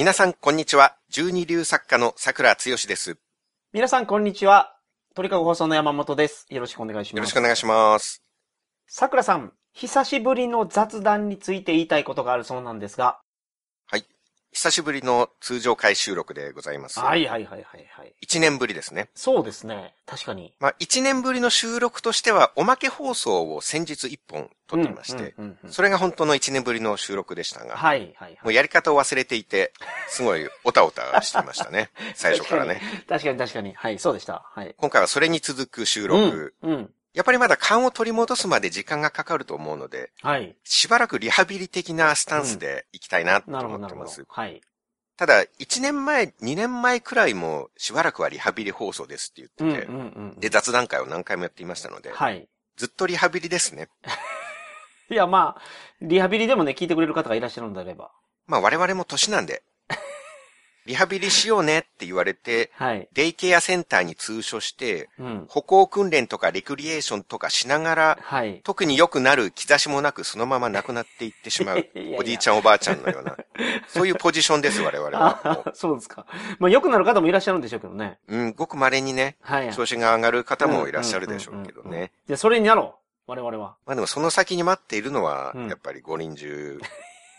皆さん、こんにちは。十二流作家の桜つよしです。皆さん、こんにちは。鳥かご放送の山本です。よろしくお願いします。よろしくお願いします。桜さん、久しぶりの雑談について言いたいことがあるそうなんですが。久しぶりの通常回収録でございます。はいはいはいはいはい。一年ぶりですね。そうですね。確かに。まあ、一年ぶりの収録としては、おまけ放送を先日一本撮っていまして、うんうんうんうんそれが本当の一年ぶりの収録でしたが、はいはいはい。もうやり方を忘れていて、すごいおたおたしていましたね。最初からね。確かに確かに。はい、そうでした。はい。今回はそれに続く収録、うん。うん。やっぱりまだ勘を取り戻すまで時間がかかると思うので、はい。しばらくリハビリ的なスタンスでいきたいなと思ってます。。はい。ただ、1年前、2年前くらいもしばらくはリハビリ放送ですってうん言ってて、うんうん。で、雑談会を何回もやっていましたので、はい。ずっとリハビリですね。いや、まあ、リハビリでもね、聞いてくれる方がいらっしゃるのであれば。まあ我々も年なんで、リハビリしようねって言われて、はい。デイケアセンターに通所して、うん。歩行訓練とかレクリエーションとかしながら、はい。特に良くなる兆しもなくそのまま亡くなっていってしまう いやいや、おじいちゃんおばあちゃんのような、そういうポジションです、我々は。そうですか。まあ、良くなる方もいらっしゃるんでしょうけどね。ううん、ごく稀にね、はい。調子が上がる方もいらっしゃるでしょうけどね。。じゃあ、それになろう。我々は。まあでもその先に待っているのはうん、やっぱり五輪中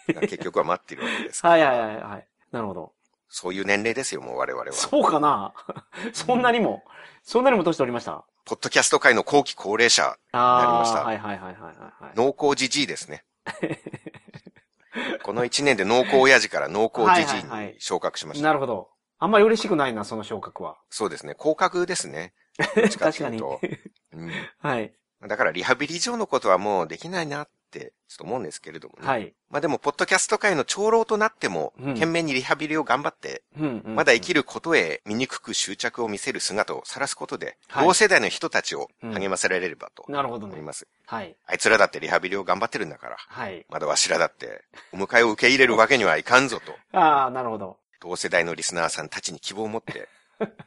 が結局は待っているわけですから。はいはいはいはい。なるほど。そういう年齢ですよ、もう我々は。そうかな？そんなにも、そんなにも年取りました？ポッドキャスト界の後期高齢者、ああなりましたはいはいはいはいはいはい。濃厚じじいですね。この一年で濃厚親父から濃厚じじいはいはいはいに昇格しました。なるほど。あんまり嬉しくないな、その昇格は。そうですね。降格ですね。確かに。いうんはい。だからリハビリ上のことはもうできないなって、ちょっと思うんですけれどもね。はい。まあでも、ポッドキャスト界の長老となっても、うん懸命にリハビリを頑張って、うんうんまだ生きることへ醜く執着を見せる姿を晒すことで、はい同世代の人たちを励ませられればとなるほどね。思います。はい。あいつらだってリハビリを頑張ってるんだから、はい。まだわしらだって、お迎えを受け入れるわけにはいかんぞと、ああ、なるほど。同世代のリスナーさんたちに希望を持って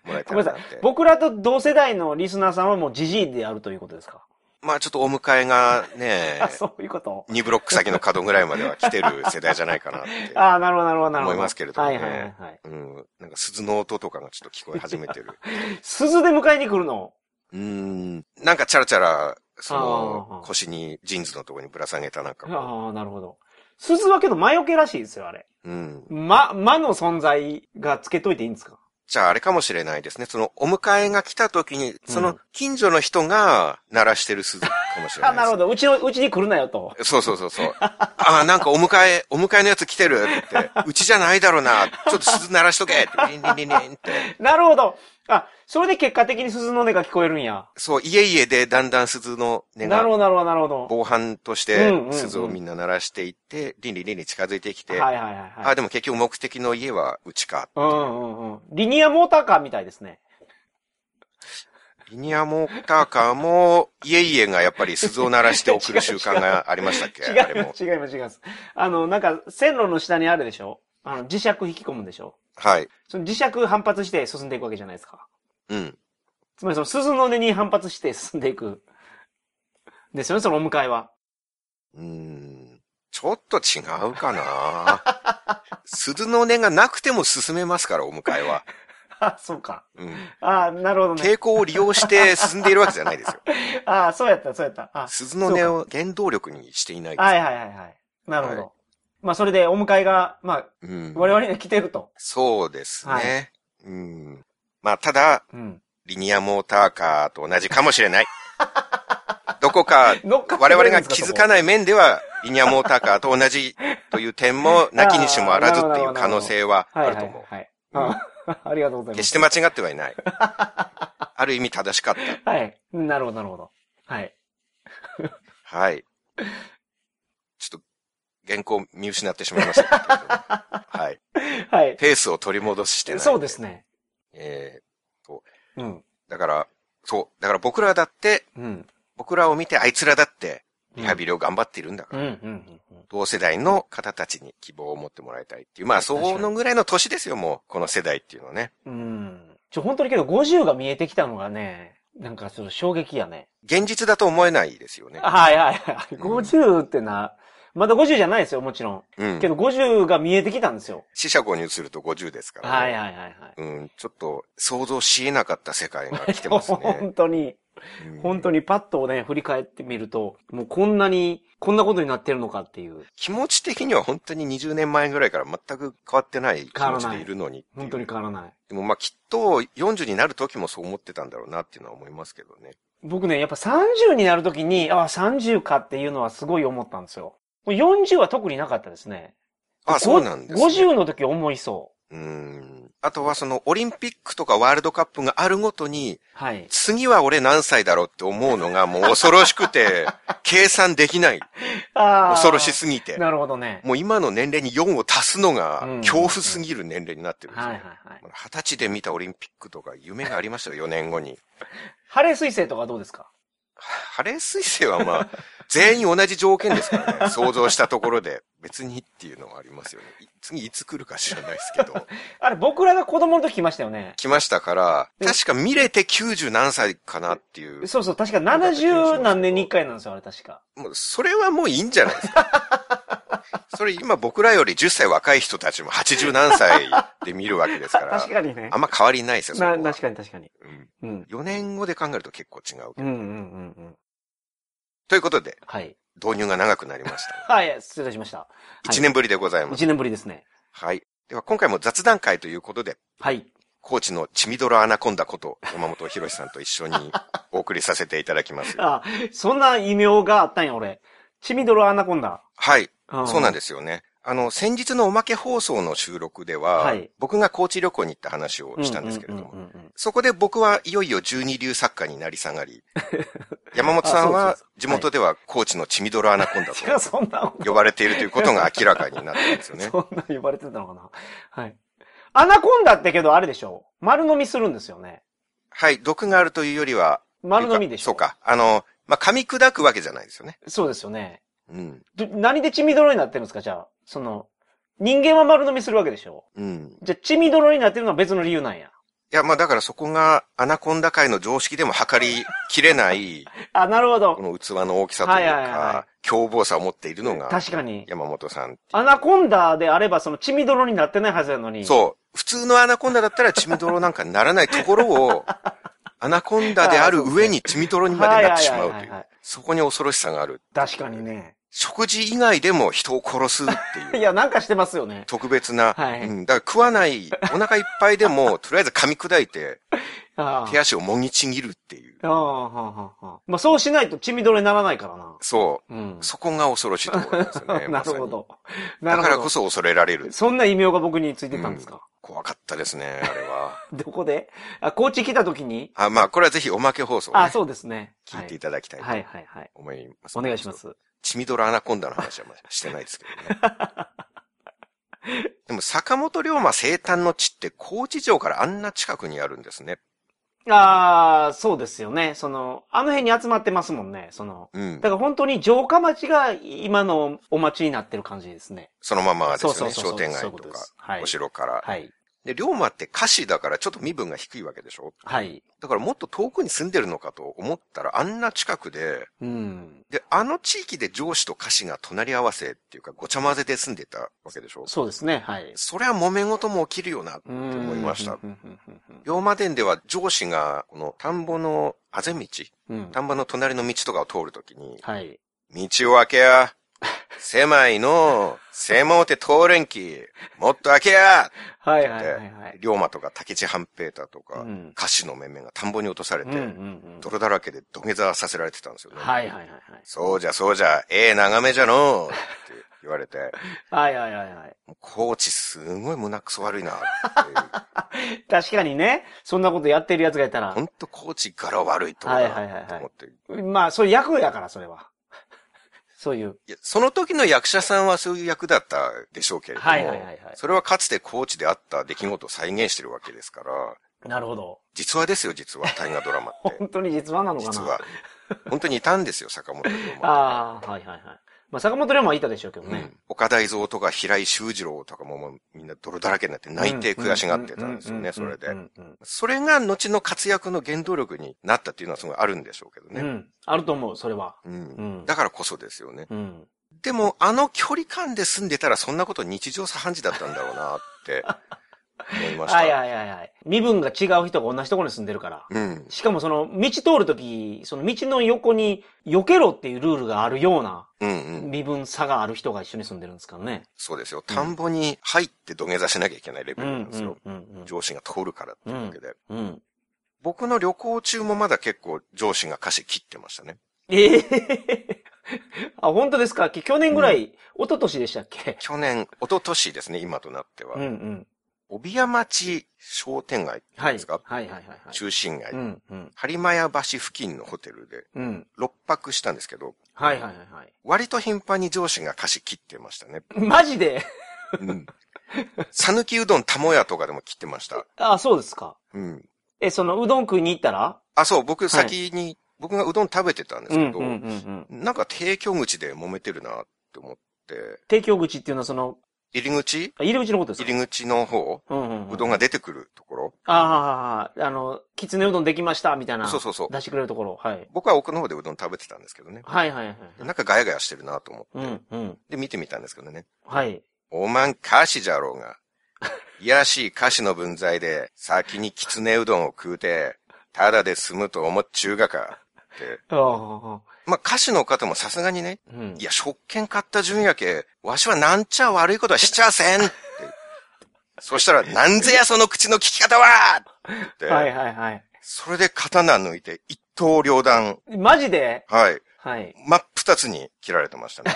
もらえた ごめんなさいらなって。。僕らと同世代のリスナーさんはもうジジイであるということですか？まあちょっとお迎えがねあ、そういうこと2ブロック先の角ぐらいまでは来てる世代じゃないかなって。ああ、なるほどなるほどなるほど。思いますけれどもねはいはいはいはい。うん。なんか鈴の音とかがちょっと聞こえ始めてる。鈴で迎えに来るの？うーん。なんかチャラチャラ、そあのー、腰にジーンズのところにぶら下げたなんかこああ、なるほど。鈴はけど魔除けらしいですよ、あれ。う。うん。魔、魔の存在がつけといていいんですか？じゃああれかもしれないですね。その、お迎えが来た時に、そうのん、近所の人が鳴らしてる鈴かもしれないあ、です。なるほど。うちの、うちに来るなよと。そうそうそうそう。ああ、なんかお迎え、お迎えのやつ来てるって。うちじゃないだろうな。ちょっと鈴鳴らしとけって。リンリンリンって。なるほど。あ、それで結果的に鈴の音が聞こえるんや。そう、家々でだんだん鈴の音がなるほど、なるほど、なるほど。防犯としてうんうんうん鈴をみんな鳴らしていって、リンリンリンに近づいてきて、はいはいはいはい。あ、でも結局目的の家はうちか。うんうんうん。リニアモーターカーみたいですね。リニアモーターカーも、家々がやっぱり鈴を鳴らして送る習慣がありましたっけ？違あれもいま。す、違います、違います。あの、なんか、線路の下にあるでしょ？あの、磁石引き込むんでしょ？はい。その磁石反発して進んでいくわけじゃないですか。うん。つまりその鈴の音に反発して進んでいく。ですよね、そのお迎えは。うーん。ちょっと違うかな 鈴の音がなくても進めますから、お迎えは。あ、そうか。うん。あなるほどね。傾向を利用して進んでいるわけじゃないですよ。あそうやった、そうやった。あ鈴の音を原動力にしていないです。はいはいはいはい。なるほど。はいまあ、それでお迎えが、まあ、うん。我々には来てると。そうですね。はいうん。まあ、ただ、うん。リニアモーターカーと同じかもしれない。どこか、我々が気づかない面では、リニアモーターカーと同じという点も、なきにしもあらずっていう可能性はあはいると思う。はいはい。あ ありがとうございます。決して間違ってはいない。ある意味正しかっはい。なるほど、なるほど。はい。た。はい。原稿見失ってしまいましたけれども。はい。はい。ペースを取り戻してない。そうですね。えうん。ーだから、そう。だから僕らだって、うん。僕らを見てあいつらだって、リハビリを頑張っているんだから。うん、うん、うんうん。同世代の方たちに希望を持ってもらいたいっていう。まあ、そのぐらいの年ですよ、もう。この世代っていうのはね。うん。ちょ、本当にけど50が見えてきたのがね、なんかちょっと衝撃やね。現実だと思えないですよね。はいはいはい。50ってな、まだ50じゃないですよ、もちろん。うんけ。ど50が見えてきたんですよ。四捨五入すると50ですからね。はいはいはいはい。うん、ちょっと想像し得なかった世界が来てますね。本当に、本当にパッとね、振り返ってみると、もうこんなに、こんなことになってるのかっていう。気持ち的には本当に20年前ぐらいから全く変わってない気持ちでいるのに本当に変わらない。でもまあきっと40になる時もそう思ってたんだろうなっていうのは思いますけどね。僕ね、やっぱ30になるときに、あ、30かっていうのはすごい思ったんですよ。40は特になかったですね。あ、そうなんですね。50の時思いそうーん。あとはそのオリンピックとかワールドカップがあるごとに、う。はい。次は俺何歳だろうって思うのがもう恐ろしくて、計算できない。あー恐ろしすぎて。なるほどね。もう今の年齢に4を足すのがうん恐怖すぎる年齢になってるんですよ。はいはいはい。二十歳で見たオリンピックとか夢がありましたよ、4年後に。ハレー彗星とかどうですか？ハレー彗星はまあ、全員同じ条件ですからね。想像したところで。別にっていうのはありますよね。い次いつ来るか知らないですけど。あれ、僕らが子供の時来ましたよね。来ましたから、で確か見れて90何歳かなっていう。そうそう、確か70何年に1回なんですよ、あれ確か。もう、それはもういいんじゃないですか。それ今僕らより10歳若い人たちも80何歳で見るわけですから。確かにねあ。んま変わりないですよ、そこな、は確かに確かに。うんうん。4年後で考えると結構違うけど。うんうんうんうん。ということで、はい。導入が長くなりました。はい、失礼しました。1年ぶりでございます。1年ぶりですね。はい。では今回も雑談会ということで、はい。コーチのチミドロアナコンダこと山本博さんと一緒にお送りさせていただきます。あ、そんな異名があったんや、俺。チミドロアナコンダ。はい。そうなんでですよね。あの、先日のおまけ放送の収録では、はい僕が高知旅行に行った話をしたんですけれども、そこで僕はいよいよ十二流作家になり下がり、山本さんあは地元では高知の血みどろアナコンダと 呼ばれているということが明らかになったんですよね。そんな呼ばれてたのかなはい。アナコンダってけどあれでしょ？丸飲みするんですよね。はい、毒があるというよりは、丸飲みでしょ？そう。か。あの、まあ、噛み砕くわけじゃないですよね。そうですよね。うん。ど何で血みどろになってるんですか？じゃあ。その、人間は丸飲みするわけでしょ？うん。じゃあ血みどろになってるのは別の理由なんや。いや、まあ、だからそこがアナコンダ界の常識でも測りきれない、あ、なるほど。の器の大きさというか、凶暴さを持っているのが、確かに。山本さん。アナコンダであればその血みどろになってないはずなのに。そう。普通のアナコンダだったら血みどろなんかにならないところを、アナコンダである上に血みどろにまでなってしまうという。そこに恐ろしさがある。確かにね。食事以外でも人を殺すっていう。いや、なんかしてますよね。特別な、はいうん、だから食わない、お腹いっぱいでも、とりあえず噛み砕いて、あ手足をもぎちぎるっていう。あ。ああ、はあ、はあ、はあ。まあそうしないと血みどろにならないからな。そう。うん。そこが恐ろしいところですよね。なるほど。なるほど。だからこそ恐れられる。そんな異名が僕についてたんですか、怖かったですね、あれは。どこで？あ、高知来た時に？あ、まあ、これはぜひおまけ放送を、ね、あ、そうですね。聞いていただきたいとはいはいはい。思います。お願いしま。す。血みどろアナコンダの話はまあしてないですけどね。でも、坂本龍馬生誕の地って高知城からあんな近くにあるんですね。ああ、そうですよね。その、あの辺に集まってますもんね。その、うんだ。から本当に城下町が今のお町になってる感じですね。そのままですよね。商店街とかすはい、お城から。はい。で、龍馬って下士だからちょっと身分が低いわけでしょ？はい。だからもっと遠くに住んでるのかと思ったらあんな近くで、うん。で、あの地域で上士と下士が隣り合わせっていうかごちゃ混ぜで住んでたわけでしょ？そうですね。はい。そりゃ揉め事も起きるよなってうん思いました龍馬伝では上司がこの田んぼのあぜ道、うん田んぼの隣の道とかを通るときに、はい。道を開けや、狭いの、狭うて通れんき、もっと開けやはいはいはいはい。龍馬とか竹地半平太とか、うん歌詞の面々が田んぼに落とされて、うんうんうん。泥だらけで土下座させられてたんですよね。はいはいはいはい。そうじゃそうじゃ、ええ眺めじゃのうって言われて、はいはいはいはい。コーチすごい胸くそ悪いなって。確かにね、そんなことやってる奴がいたらほ。んとコーチ柄悪いと思はいはいはいはいと思って。まあ、それ役やから、それは。そういう。いや、その時の役者さんはそういう役だったでしょうけれども、はいはいはいはいそれはかつてコーチであった出来事を再現してるわけですから、なるほど。実話ですよ、実は、大河ドラマって。本当に実話なのかな実は。本当にいたんですよ、坂本龍馬。ああ、はいはいはい。まあ、坂本龍馬はいたでしょうけどね。うん、岡大蔵とか平井修二郎とかももうみんな泥だらけになって泣いて悔しがってたんですよね、それでそれが後の活躍の原動力になったっていうのはすごいあるんでしょうけどうん。うね。ん。あると思う、それは。うん。うんだからこそですよね。うん。でも、あの距離感で住んでたらそんなこと日常茶飯事だったんだろうなって思いました。はいはいはいはい。身分が違う人が同じところに住んでるから。うん。しかもその、道通るとき、その道の横に、避けろっていうルールがあるような、うんうん。身分差がある人が一緒に住んでるんですからね。そうですよ。田んぼに入って土下座しなきゃいけないレベうん、うんルなんですよ。、うん、上司が通るからっていうわけで。うん。うん。僕の旅行中もまだ結構上司が歌詞切ってましたね。ええあ、本当ですか？去年ぐらい、一昨年でしたっけ？去年、一昨年ですね、今となっては。うんうん。帯屋町商店街はい。ですか？はいはいはいはい。中心街。うんうん。播磨屋橋付近のホテルでうん。6泊したんですけど、はいはいはいはい。割と頻繁に上司が歌詞切ってましたね。マジで？うん。讃岐うどんたもやとかでも切ってました。あ、そうですか。うん。え、その、うどん食いに行ったら？あ、そう、僕先に、僕がうどん食べてたんですけど、うんうんうんうん。なんか提供口で揉めてるなって思って、提供口っていうのはその、入り口？あ入り口のことですか？入り口の方、うんうん、うどんが出てくるところ、ああ、あの、きつねうどんできました、みたいな。そうそうそう出してくれるところ。はい。僕は奥の方でうどん食べてたんですけどね。はいはいはい。なんかガヤガヤしてるなと思って、うんうん。で見てみたんですけどね。はい。おまん歌詞じゃろうが。いやらしい歌詞の分際で、先にきつねうどんを食うて、ただで済むと思っちゅうがか。って。ああ、まあ、歌手の方もさすがにね、うんい。や、食券買った順やけ、わしはなんちゃ悪いことはしちゃせん。そしたら、なんぜやその口の聞き方はって、はいはいはい。それで刀抜いて一刀両断。マジで？はい。はい。真っ二つに切られてましたね。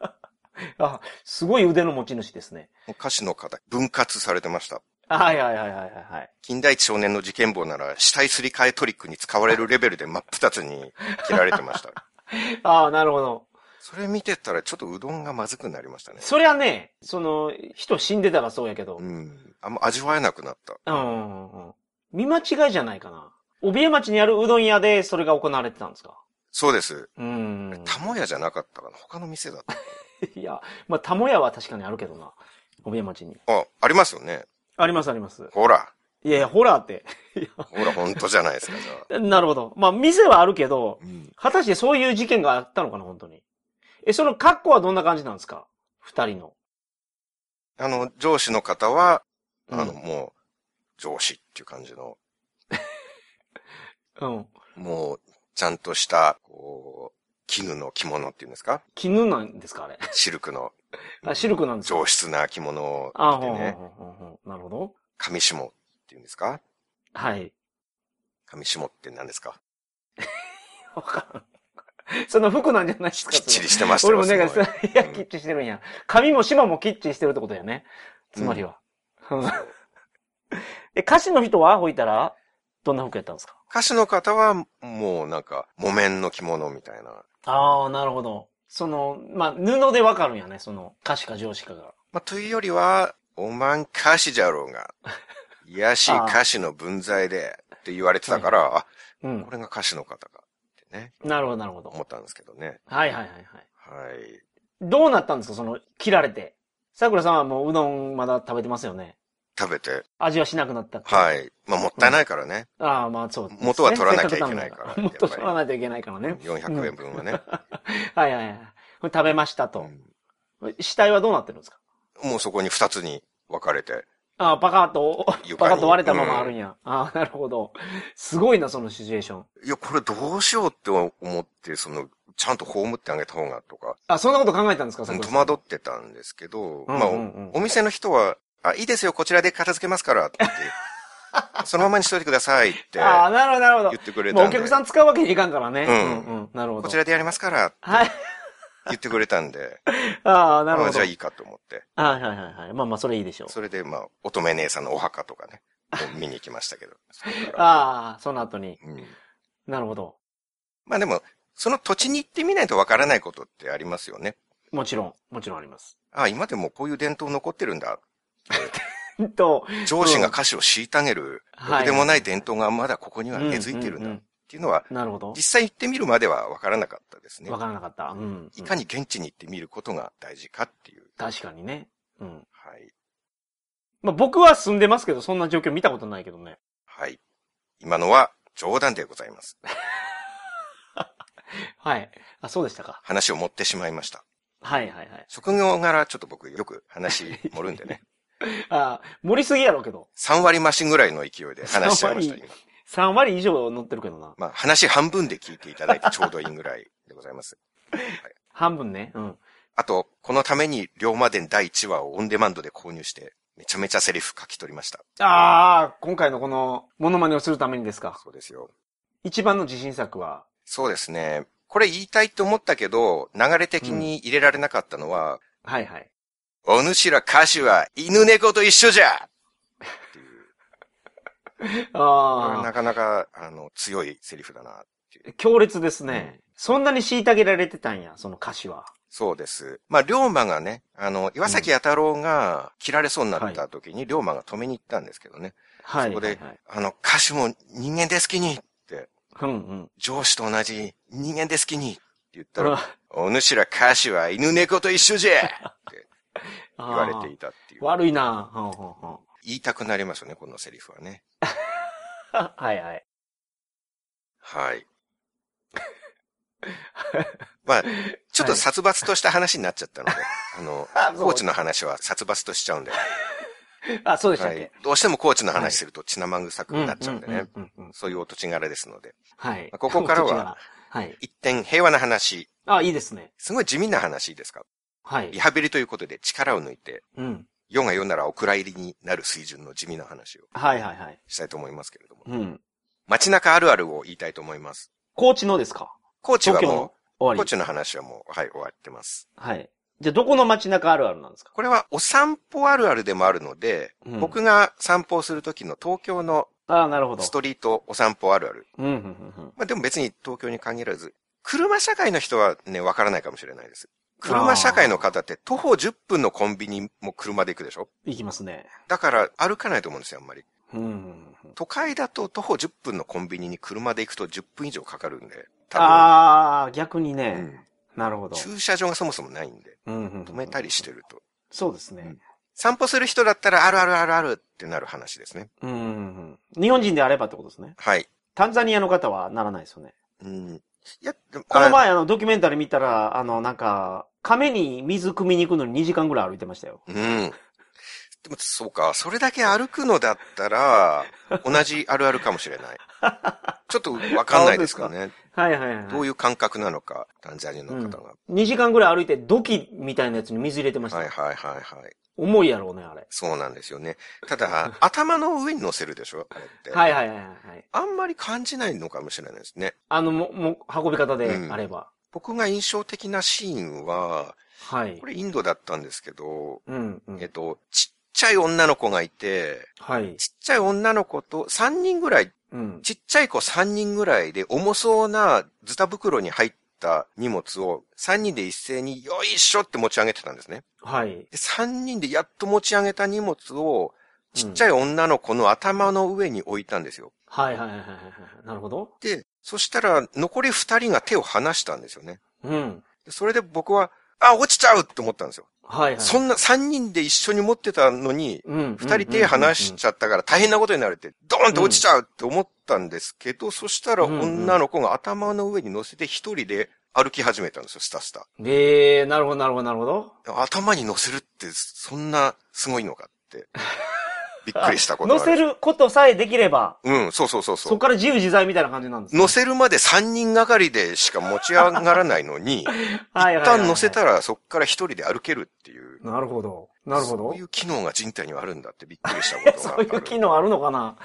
あ、すごい腕の持ち主ですね。歌手の方、分割されてました。はいはいはいはいはいはい。近代一少年の事件簿なら死体すり替えトリックに使われるレベルで真っ二つに切られてました。ああ、なるほど。それ見てたらちょっとうどんがまずくなりましたね。そりゃね、その、人死んでたらそうやけど。ううんん。あんま味わえなくなった。うんうんうん。見間違いじゃないかな。帯江町にあるうどん屋でそれが行われてたんですか？そうです。うん。たもやじゃなかったかな他の店だったか いや、まあ、たもやは確かにあるけどな。帯江町に。な。あ、ありますよね。ありますあります。ほら。いやいや、ホラーって。いほら、本当じゃないですか、じゃあ。やなるほど。まあ、店はあるけど、うん。果たしてそういう事件があったのかな、本当に。え、その格好はどんな感じなんですか？二人の。あの、上司の方は、あの、うんもう、上司っていう感じの、うん。もう、ちゃんとした、こう、絹の着物っていうんですか？絹なんですかあれ。シルクの あ、シルクなんですか？上質な着物をあ、着てね、なるほど。上下っていうんですか？はい。上下って何ですか？わからん。その服なんじゃないですかきっちりそしてました俺もね、い いや、きっちりしてるんや。髪も島もきっちりしてるってことやね。つまりは。え、歌手の人は置いたら、どんな服やったんですか？歌手の方は、もうなんか、木綿の着物みたいな。ああ、なるほど。その、まあ、布でわかるんやね、その、歌手か上司かが。まあ、というよりは、おまん歌詞じゃろうが、い やしい歌詞の分際で、って言われてたから、あ、うんこ。れが歌手の方か、ってね、なるほど、なるほど。思ったんですけどね。はいはいはいはい。はい。どうなったんですかその、切られて。桜さんはもううどんまだ食べてますよね。食べて、味はしなくなった。はい。まあ、もったいないからね。ああ、まあそうね、元は取らなきゃいけないから元取らないといけないからね。400円分はね。はいはいはい。これ食べましたと。うん死体はどうなってるんですか？もうそこに2つに分かれて、ああ、パカッと、パカッと割れたままあるんや。ああ、なるほど。すごいな、そのシチュエーション。いや、これどうしようって思って、その、ちゃんと葬ってあげた方がとか、あ、そんなこと考えたんですか、戸惑ってたんですけど、うんまあうんうんお、お店の人は、あ、いいですよ、こちらで片付けますから、って そのままにしといてくださいってああ、なるほど、なるほど言。ってくれたんで、お客さん使うわけにいかんからね。うんうん、なるほど。こちらでやりますから、ってはい。言ってくれたんで、ああ、なるほど。まあじゃあいいかと思って、はいはいはいはい。まあまあ、それいいでしょう。それでまあ、乙女姉さんのお墓とかね、見に行きましたけど。ああ、その後に。うんなるほど。まあでも、その土地に行ってみないとわからないことってありますよね。もちろん、もちろんあります。あ、今でもこういう伝統残ってるんだ。うん と、上司が歌詞を虐げる、はいろくでもない伝統がまだここには根付いてるんだっていうのは、うんなるほど実。際行ってみるまではわからなかったですねわ。からなかった。うん。いかに現地に行ってみることが大事かっていう。確かにね。うん。はい。まあ僕は住んでますけど、そんな状況見たことないけどね。はい。今のは冗談でございます。はい。あ、そうでしたか。話を持ってしまいました。はいはいはい。職業柄ちょっと僕よく話 盛るんでね。あ盛りすぎやろうけど。3割増しぐらいの勢いで話しちゃいました、3割今。3割以上乗ってるけどな。まあ話半分で聞いていただいてちょうどいいぐらいでございます。半分ね。うん。あと、このために龍馬伝第1話をオンデマンドで購入して、めちゃめちゃセリフ書き取りました。ああ、今回のこの、モノマネをするためにですか？そうですよ。一番の自信作は、そうですね。これ言いたいと思ったけど、流れ的に入れられなかったのは、はいはい。お主ら歌手は犬猫と一緒じゃっていう。これあなかなか、あの、強いセリフだなっていう。あ、強烈ですね。そんなに虐げられてたんや、その歌詞は。そうです。まあ、龍馬がね、あの、岩崎弥太郎が切られそうになった時に龍馬が止めに行ったんですけどね。はい。そこではいはいあの、歌手も人間ですきにって、うんうん。上司と同じ人間ですきにって言ったら、うんお主ら歌手は犬猫と一緒じゃって言われていたっていう。悪いなほんほんほん言いたくなりますよね、このセリフはね。はいはい。はい。まあ、ちょっと殺伐とした話になっちゃったので、あのあ、そうコーチの話は殺伐としちゃうんで、あ、そうでしたっけ、はい。どうしてもコーチの話すると血生臭くなっちゃうんでね。そういうお土地柄ですので。はいまあ。ここからは。はい。一点平和な話。あ、いいですね。すごい地味な話ですか？はいリ。ハビリということで力を抜いて、うん。世が世ならお蔵入りになる水準の地味な話をはいはいはい。したいと思いますけれども。うん。街中あるあるを言いたいと思います。高知のですか？コーチはもう、コ終わり。ーチの話はもう、はい、終わってます。はい。じゃあ、どこの街中あるあるなんですか？これはお散歩あるあるでもあるので、うん僕が散歩をするときの東京のああ、なるほど。ストリートお散歩あるある。うん、うん、うんまあでも別に東京に限らず、車社会の人はね、わからないかもしれないです。車社会の方って徒歩10分のコンビニも車で行くでしょ？うん。いきますね。だから歩かないと思うんですよ、あんまり。うんうんうん。都会だと徒歩10分のコンビニに車で行くと10分以上かかるんで。ああ、逆にね。うんなるほど。駐車場がそもそもないんで、うんうんうん止めたりしてると。そうですねうん。散歩する人だったらあるあるあるあるってなる話ですね。うんうんうん。日本人であればってことですね。はい。タンザニアの方はならないですよね。うん。いや、このあ前あのドキュメンタリー見たら、あのなんか、亀に水汲みに行くのに2時間ぐらい歩いてましたよ。うん。でも、そうか。それだけ歩くのだったら、同じあるあるかもしれない。ちょっとわかんないですかね。はいはいはい。どういう感覚なのか、タンザニアの方が。2時間ぐらい歩いて土器みたいなやつに水入れてました。はいはいはいはい。重いやろうね、あれ。そうなんですよね。ただ、頭の上に乗せるでしょあれって。はいはいはいはい。あんまり感じないのかもしれないですね。あの、も、も、運び方でうんあれば。僕が印象的なシーンは、はいこ。れインドだったんですけど、うん、うんえっ。と、ちっちゃい女の子がいて、はい。ちっちゃい女の子と3人ぐらい、うん。ちっちゃい子3人ぐらいで重そうなズタ袋に入った荷物を3人で一斉によいしょって持ち上げてたんですね。はい。で、3人でやっと持ち上げた荷物を、ちっちゃい女の子の頭の上に置いたんですよ。はいはいはいはいはい。なるほど。で、そしたら残り2人が手を離したんですよね。うん。でそれで僕は、あ、落ちちゃうって思ったんですよ。はいはい。そんな3人で一緒に持ってたのに、うん。2人手離しちゃったから大変なことになるって、ドーンと落ちちゃうって思ったんですけど、そしたら女の子が頭の上に乗せて一人で歩き始めたんですよ、スタスタ。ええー、なるほどなるほどなるほど。頭に乗せるってそんなすごいのかって。びっくりしたこと乗せることさえできれば、うん、そうそうそうそこそう。から自由自在みたいな感じなんですね乗せるまで3人がかりでしか持ち上がらないのに、はいはいはいはい一旦乗せたらそこから一人で歩けるっていう。なるほど。なるほどそうい。う機能が人体にはあるんだってびっくりしたことがあ そうる。いう機能あるのかな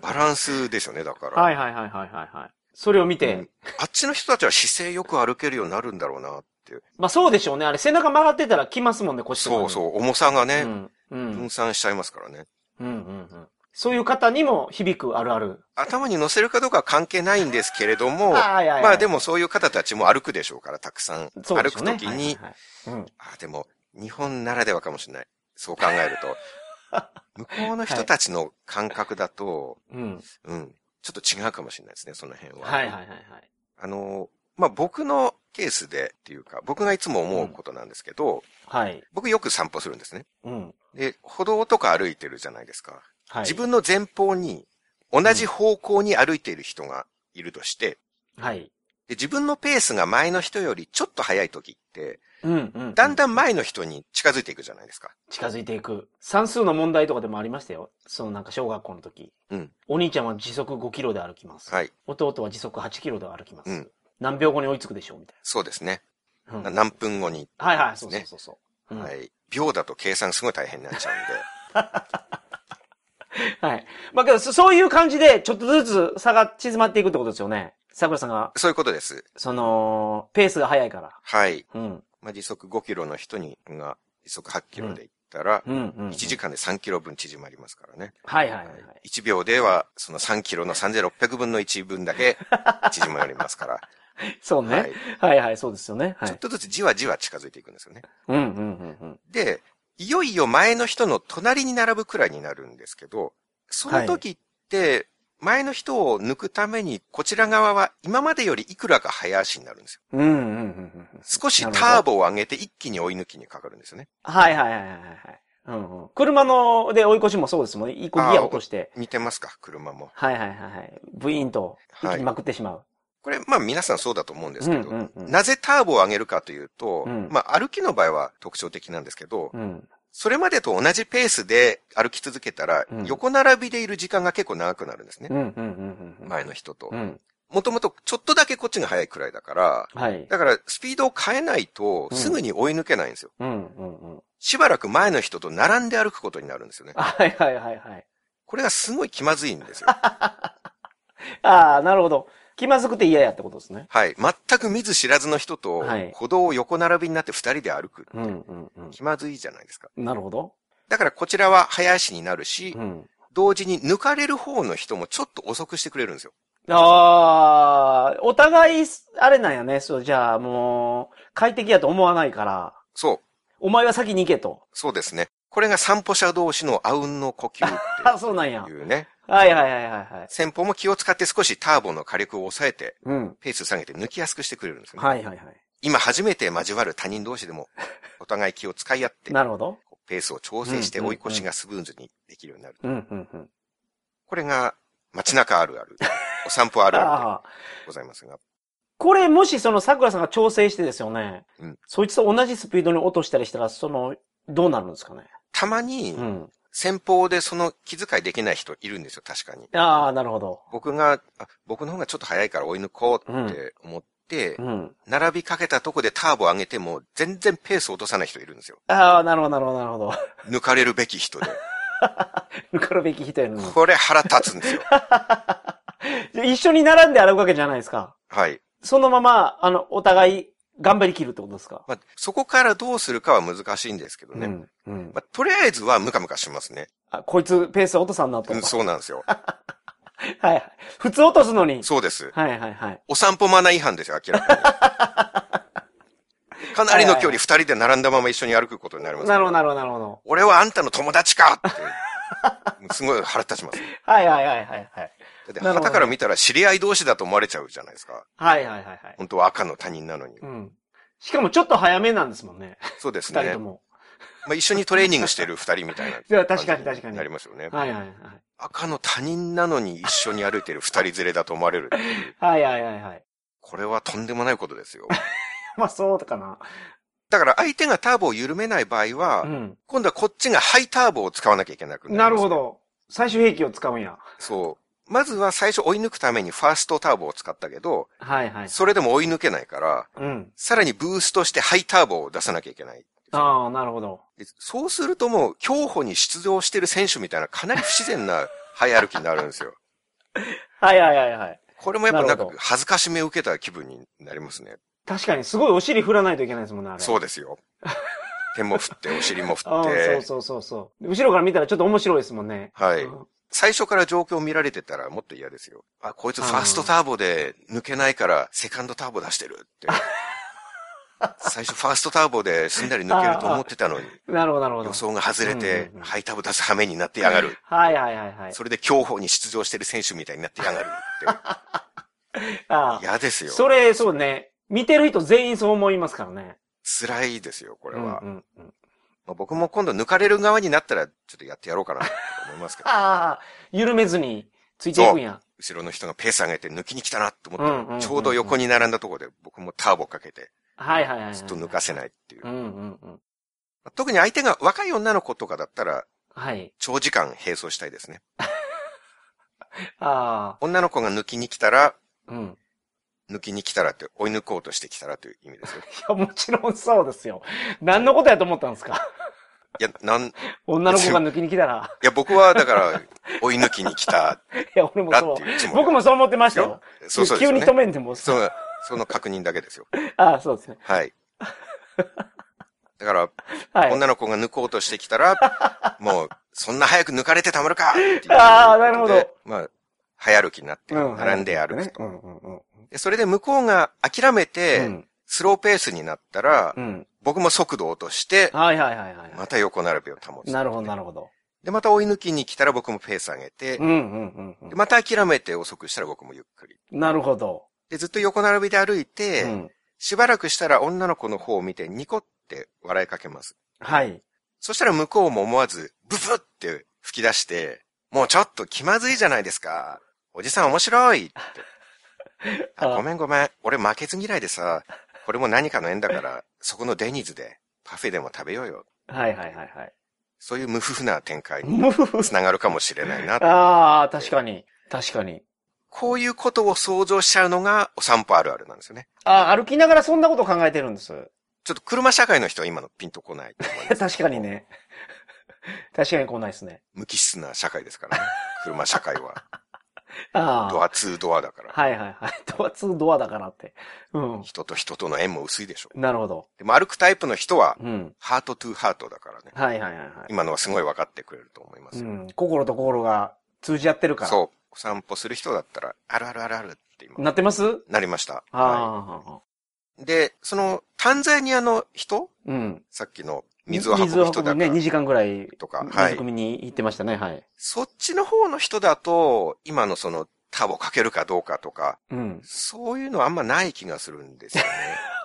バランスですよね、だから。はいはいはいはいはいはい。それを見て、うんあっちの人たちは姿勢よく歩けるようになるんだろうなって。まあそうでしょうね。あれ背中曲がってたら来ますもんね、腰とかに。そうそう、重さがね、うん。うん。分散しちゃいますからね。うんうんうん。そういう方にも響くあるある。頭に乗せるかどうかは関係ないんですけれども、はいはいはいまあでもそういう方たちも歩くでしょうから、たくさん。歩く。ときに、はいはいはいうん。あ、でも、日本ならではかもしれない。そう考えると。向こうの人たちの感覚だと、うん。うん、ちょっと違うかもしれないですね、その辺は。はいはいはいはい。あの、まあ僕のケースでっていうか、僕がいつも思うことなんですけど、はい。僕よく散歩するんですね。うん。で、歩道とか歩いてるじゃないですか。はい。自分の前方に同じ方向に歩いている人がいるとして、はい。で自分のペースが前の人よりちょっと速い時っって、うんうん。だんだん前の人に近づいていくじゃないですか。近づいていく。算数の問題とかでもありましたよ。そのなんか小学校の時。うん。お兄ちゃんは時速5キロで歩きます。はい。弟は時速8キロで歩きます。うん何秒後に追いつくでしょうみたいそうですね。な。うん何分後に、はいはい、そうそうそうそう。うんはい。秒だと計算すごい大変になっちゃ はい。まあけど、そそういう感じで、ちょっとずつ差が縮まっていくってことですよね。桜さんがうん、で、そういうことです。その、ペースが速いから。はい。うん。まあ、時速5キロの人に、が、時速8キロで行ったら、うん、うん。1時間で3キロ分縮まりますからね。はいはいはいはい。1秒では、その3キロの3600分の1分だけ縮まりますから、そうね、はいはい。はいそうですよね。はいちょっ。とずつじわじわ近づいていくんですよね。うん、うん、うん、うん。で、いよいよ前の人の隣に並ぶくらいになるんですけど、その時って、前の人を抜くために、こちら側は今までよりいくらか早足になるんですよ。うん、うん、うん、うん。少しターボを上げて一気に追い抜きにかかるんですよね。はいはいはいはいはい。うんうん。車ので追い越しもそうですもんね。一個ギア落として。似てますか？車も。はいはいはいはい。ブイーンと一気にまくってしまう。これ、まあ皆さんそうだと思うんですけど、うんうんうんなぜターボを上げるかというと、うんまあ歩きの場合は特徴的なんですけど、うん。それまでと同じペースで歩き続けたら、うん横並びでいる時間が結構長くなるんですね。前の人とう。ん。もともとちょっとだけこっちが速いくらいだから、はい。だからスピードを変えないとうんすぐに追い抜けないんですよ。うんうんうん。しばらく前の人と並んで歩くことになるんですよね。はいはいはいはい。これがすごい気まずいんですよ。ああ、なるほど。気まずくて嫌やってことですね。はい。全く見ず知らずの人とはい歩道を横並びになって二人で歩く。うんうんうん。気まずいじゃないですか。なるほど。だからこちらは早足になるしう、ん。同時に抜かれる方の人もちょっと遅くしてくれるんですよ。ああ、お互い、あれなんやね。そう、じゃあもう、快適やと思わないから、そう。お前は先に行けと。そうですね。これが散歩者同士のあうんの呼吸っあ、そうなんやて。いうね。はいはいはいはいはい。先方も気を使って少しターボの火力を抑えて、うん。ペース下げて抜きやすくしてくれるんですよね。はいはいはい。今初めて交わる他人同士でも、お互い気を使い合って、なるほど。ペースを調整して追い越しがスムーズにできるようになる。うんうんうん。これが街中あるある、お散歩あるある。でございますが。これもしその桜さんが調整してですよね。うんそいつと同じスピードに落としたりしたら、その、どうなるんですかね。たまにう、ん。先方でその気遣いできない人いるんですよ、確かに。ああ、なるほど。僕が、あ僕の方がちょっと早いから追い抜こうって思って、うん。並びかけたとこでターボ上げても全然ペース落とさない人いるんですよ。ああ、なるほど、なるほど、なるほど。抜かれるべき人で。抜かるべき人やのに。これ腹立つんですよ。一緒に並んで歩くわけじゃないですか。はい。そのまま、あの、お互い、頑張り切るってことですか？まあ、そこからどうするかは難しいんですけどね。うん。うん。まあ、とりあえずはムカムカしますね。あ、こいつペース落とさんなと。うん、そうなんですよ。はいはい。普通落とすのに。そうです。はいはいはい。お散歩マナー違反ですよ、明らかに。かなりの距離二人で並んだまま一緒に歩くことになりますからなるほど、なるほど、なるほど。俺はあんたの友達かって。すごい腹立ちます。はいはいはいはいはい。だって、旗から見たら知り合い同士だと思われちゃうじゃないですか。はいはいはいはい。本当は赤の他人なのに。うん。しかもちょっと早めなんですもんね。そうですね二人と。も。まあ、一緒にトレーニングしてる二人みたいな。いや確かに確かになりますよね。はいはいはい。赤の他人なのに一緒に歩いてる二人連れだと思われる。はいはいはいはい。これはとんでもないことですよ。まあそうかな。だから相手がターボを緩めない場合は、うん。今度はこっちがハイターボを使わなきゃいけなくなりますなるほ。ど。最終兵器を使うんや。そう。まずは最初追い抜くためにファーストターボを使ったけど、はいはい。それでも追い抜けないから、うん。さらにブーストしてハイターボを出さなきゃいけない。ああ、なるほど。でそうするともう、競歩に出場してる選手みたいなかなり不自然な早歩きになるんですよ。はいはいはいはい。これもやっぱなんか恥ずかしめを受けた気分になりますね。確かにすごいお尻振らないといけないですもんね、あれ。そうですよ。手も振って、お尻も振ああそうって。そうそうそう。後ろから見たらちょっと面白いですもんね。はいうん最初から状況を見られてたらもっと嫌ですよ。あ、こいつファーストターボで抜けないからセカンドターボ出してるって。最初ファーストターボですんなり抜けると思ってたのに、なるほどなるほど予。想が外れてハイターボ出す羽目になってやがる。はいはいはいはい。それで競歩に出場してる選手みたいになってやがるって。嫌ですよ。それ、そうね。見てる人全員そう思いますからね。辛いですよ、これは。うんうんうんまあ僕も今度抜かれる側になったら、ちょっとやってやろうかなと思いますけど。ああ、緩めずについていくんや。後ろの人がペース上げて抜きに来たなと思ったら、うんうんうんうんちょうど横に並んだところで僕もターボかけて、はいはいはいはい。ずっと抜かせないっていうう。んうんうん。特に相手が若い女の子とかだったら、はい。長時間並走したいですね。ああ。女の子が抜きに来たら、うん。抜きに来たらって追い抜こうとしてきたらという意味ですよ。いや、もちろんそうですよ。何のことやと思ったんですか？いや、なん、い女の子が抜きに来たら。や、僕はだから、追い抜きに来た いや、俺もそう。僕もそう思ってましたよ。そうそうね急に止。めんでも。そう、その確認だけですよ。ああ、そうですね。はい。だから、はい。女の子が抜こうとしてきたら、もう、そんな早く抜かれてたまるかあーなるほど。まあ、早歩きになって、うん並んで歩くと。ねうんうんうん。でそれで向こうが諦めて、うんスローペースになったら、うん。僕も速度を落として、はいはいはいはい。また横並びを保つ。なるほどなるほど。で、また追い抜きに来たら僕もペース上げて、うんうんうんでまた諦めて遅くしたら僕もゆっくり。うん。なるほど。で、ずっと横並びで歩いて、うん。しばらくしたら女の子の方を見てニコって笑いかけます。はい。そしたら向こうも思わず、ブブって吹き出して、もうちょっと気まずいじゃないですか。おじさん面白いって。ああごめんごめん。俺負けず嫌いでさ、これも何かの縁だから、そこのデニーズでパフェでも食べようよ。はいはいはいはい。そういう無夫婦な展開にむふふつながるかもしれないな。ああ、確かに。確かに。こういうことを想像しちゃうのがお散歩あるあるなんですよね。ああ、歩きながらそんなこと考えてるんです。ちょっと車社会の人は今のピンとこないと思います。確かにね。確かに来ないですね。無機質な社会ですからね。車社会は。ああ。ドア2ドアだから。はいはいはい。ドア2ドアだからって。うん。人と人との縁も薄いでしょ。なるほど。でも歩くタイプの人は、うん。ハートトゥーハートだからね。はいはいはいはい。今のはすごい分かってくれると思いますよ。うん。心と心が通じ合ってるから。そう。お散歩する人だったら、あるあるあるあるって今、なってます？なりました。あはあ。い。で、その、タンザニアの人？うん。さっきの水を運ぶ人だから、ね、2時間ぐらい。とかはい水汲みに行ってましたね、はい。そっちの方の人だと、今のその、ターボかけるかどうかとか、うん。そういうのはあんまない気がするんですよね。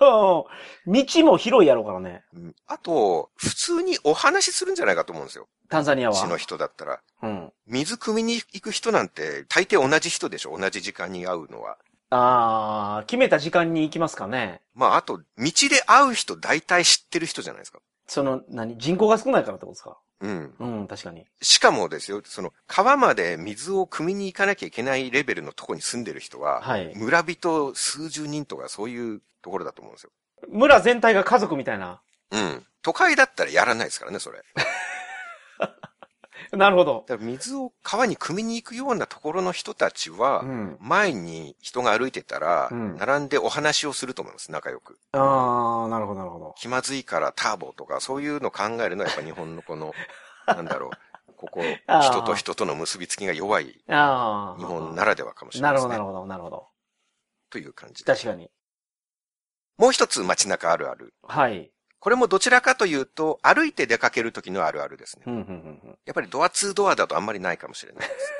道も広いやろうからね。うんあと、普通にお話しするんじゃないかと思うんですよ。タンザニアは。うちの人だったら。うん。水汲みに行く人なんて、大抵同じ人でしょ同じ時間に会うのは。ああ、決めた時間に行きますかね。まあ、あと、道で会う人大体知ってる人じゃないですか。その、何？人口が少ないからってことですか？うん。うん、確かに。しかもですよ、その、川まで水を汲みに行かなきゃいけないレベルのとこに住んでる人は、はい村人数十人とかそういうところだと思うんですよ。村全体が家族みたいな。うん。都会だったらやらないですからね、それ。なるほど。だから水を川に汲みに行くようなところの人たちは、うん。前に人が歩いてたら、うん並んでお話をすると思います、仲良く。ああ、なるほど、なるほど。気まずいからターボとか、そういうの考えるのはやっぱ日本のこの、なんだろう、ここ、人と人との結びつきが弱い。日本ならではかもしれなないですね。なるほど、なるほど。という感じで。確かに。もう一つ街中あるある。はい。これもどちらかというと、歩いて出かける時のあるあるですね。うん、うん、うんうん。やっぱりドア2ドアだとあんまりないかもしれないです。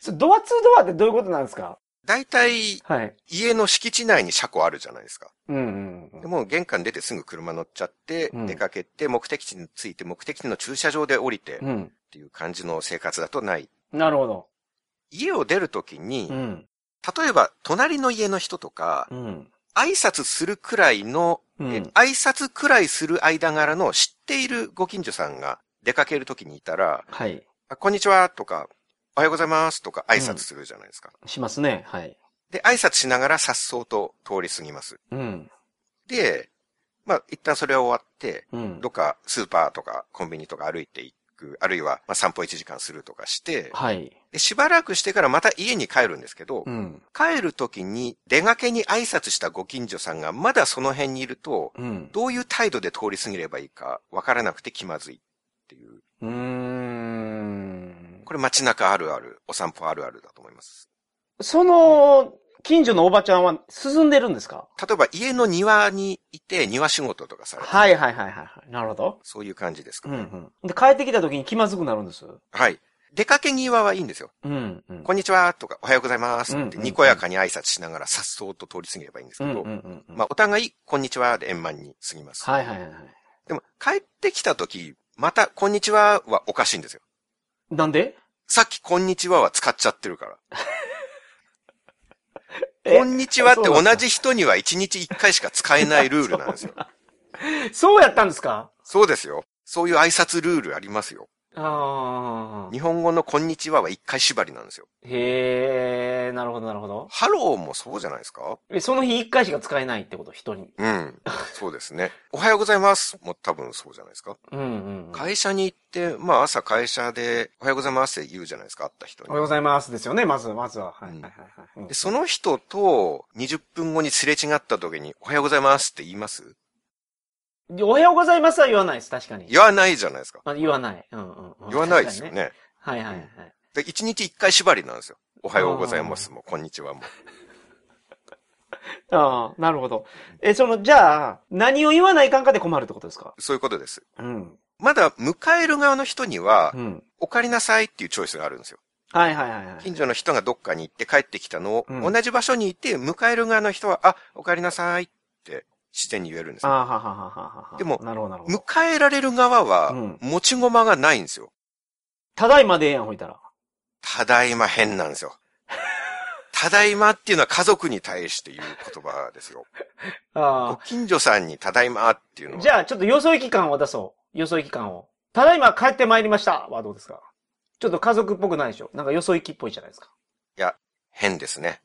それドア2ドアってどういうことなんですか？大体、はい。家の敷地内に車庫あるじゃないですか。うん、うんうん。でも玄関出てすぐ車乗っちゃって、うん出かけて、目的地に着いて、目的地の駐車場で降りて、っうん。ていう感じの生活だとない。なるほど。家を出るときに、うん。例えば、隣の家の人とかう、ん。挨拶するくらいの、うんえ挨拶くらいする間柄の知っているご近所さんが出かけるときにいたら、はい。あこんにちはとか、おはようございますとか挨拶するじゃないですか。しますね。はい。で、挨拶しながら颯爽と通り過ぎます。うん。で、まあ、一旦それは終わって、うんど。っかスーパーとかコンビニとか歩いていく、あるいはまあ散歩1時間するとかして、はい。でしばらくしてからまた家に帰るんですけど、うん。帰る時に出がけに挨拶したご近所さんがまだその辺にいると、うん。どういう態度で通り過ぎればいいかわからなくて気まずいっていう。うーん。これ街中あるある、お散歩あるあるだと思います。その、近所のおばちゃんは進んでるんですか？例えば家の庭にいて庭仕事とかされて、はいはいはいはいはい。なるほど。そういう感じですかね。うんうん。で、帰ってきた時に気まずくなるんです。はい。出かけ際はいいんですよ。うんうん。こんにちはとか、おはようございますってにこやかに挨拶しながらさっそうと通り過ぎればいいんですけど。まあお互い、こんにちはで円満に過ぎます。はいはいはいはい。でも、帰ってきた時、また、こんにちははおかしいんですよ。なんで？さっき、こんにちはは使っちゃってるから。えこんにちはって同じ人には1日1回しか使えないルールなんですよ。そうやったんですか？そうですよ。そういう挨拶ルールありますよ。ああ。日本語のこんにちはは1回縛りなんですよ。へえ、なるほど、なるほど。ハローもそうじゃないですか？え、その日一回しか使えないってこと、人に。うん。そうですね。おはようございますも多分そうじゃないですか？うんうん、うん。会社に行って、まあ朝会社でおはようございますって言うじゃないですか、会った人におはようご。ざいますですよね、まず、まずは。はい、うんはい、はいはい。で、その人と20分後にすれ違った時におはようございますって言います？でおはようございますは言わないです、確かに。言わないじゃないですか。あ言わない。うんうんうん。言わないですよ確かにね。はいはいはい。で、1日1回縛りなんですよ。おはようございますも、こんにちはも。ああ、なるほど。え、その、じゃあ、何を言わないかんかで困るってことですか？そういうことです。うん。まだ迎える側の人にはう、ん。お帰りなさいっていうチョイスがあるんですよ。はいはいはいはい。近所の人がどっかに行って帰ってきたのを、うん同じ場所にいて、迎える側の人は、あ、お帰りなさいって自然に言えるんですよ。ああ、ははは。でも。迎えられる側はうん、持ち駒がないんですよ。ただいまでええやん、ほいたら。ただいま変なんですよ。ただいまっていうのは家族に対して言う言葉ですよ。ごあ近所さんにただいまっていうのあ。は。じゃあ、ちょっとよそ行き感を出そう。よそ行き感を。ただいま帰ってまいりましたはどうですか？ちょっと家族っぽくないでしょ？なんかよそ行きっぽいじゃないですか。いや、変ですね。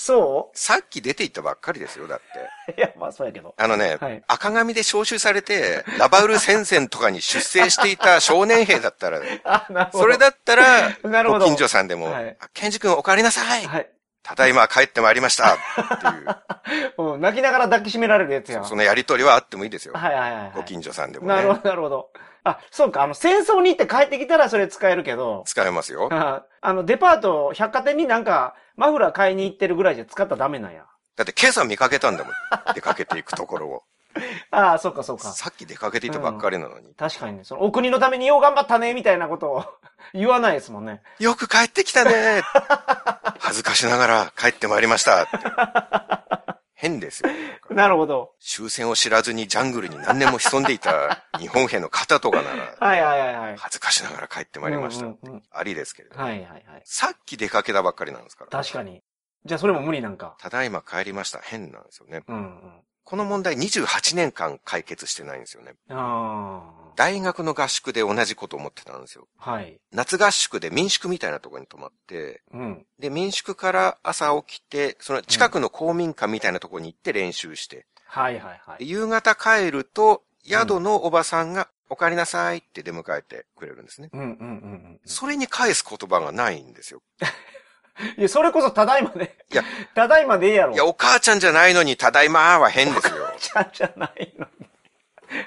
そさっき出て行ったばっかりですよ、だって。う いや、まあそうやけど。あのね、はい赤髪で招集されて、ラバウル戦線とかに出征していた少年兵だったら。それだったら、ご近所さんでも、はいあケンジ君お帰りなさい、はい。ただいま帰ってまいりましたっていう、うん、泣きながら抱きしめられるやつやん。そのやりとりはあってもいいですよ。はいはいはい、はい。ご近所さんでもね。なるほど、なるほど。あ、そうか、あの、戦争に行って帰ってきたらそれ使えるけど、使えますよ。ああの、デパート、百貨店になんか、マフラー買いに行ってるぐらいじゃ使ったらダメなんや。だって今朝見かけたんだもん。出かけていくところを。ああ、そうかそうか。さっき出かけていたばっかりなのに。確かにね、その、お国のためによう頑張ったね、みたいなことを 言わないですもんね。よく帰ってきたね恥ずかしながら帰ってまいりました。変ですよ。なるほど。終戦を知らずにジャングルに何年も潜んでいた 日本兵の方とかなら、はいはいはいはい。恥ずかしながら帰ってまいりました。うんうんうんありですけれど。はいはいはい。さっき出かけたばっかりなんですから。確かに。じゃあそれも無理なんか。ただいま帰りました。変なんですよね。うんうん。この問題28年間解決してないんですよね。あ大学の合宿で同じこと思ってたんですよ。あ。はい。夏合宿で民宿みたいなところに泊まって、うん。で、民宿から朝起きて、その近くの公民館みたいなところに行って練習して、はいはいはでい。夕方帰ると、宿のおばさんが、お帰りなさいって出迎えてくれるんですね。うんうんうんうん。それに返す言葉がないんですよ。いや、それこそただいまで。いや、ただいまでええやろ。いや、お母ちゃんじゃないのに、ただいまは変ですよ。ちゃんじゃないのに。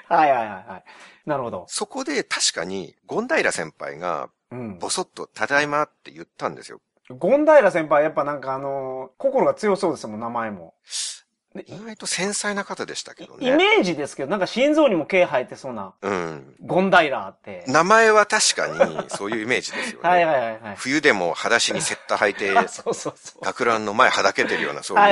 はいはいはいはい。なるほど。そこで確かに、ゴンダイラ先輩が、うん。ぼそっと、ただいまって言ったんですよ。ゴンダイラ先輩やっぱなんかあのー心が強そうですもん、名前も。意外と繊細な方でしたけどイね。メージですけど、なんか心臓にも毛生えてそうな、うん。ゴンダイラーって。名前は確かに、そういうイメージですよね。はいはいはいはい。冬でも裸足にセッタ履いて、あ、そうそうそう。学ランの前はだけてるような、そういうイ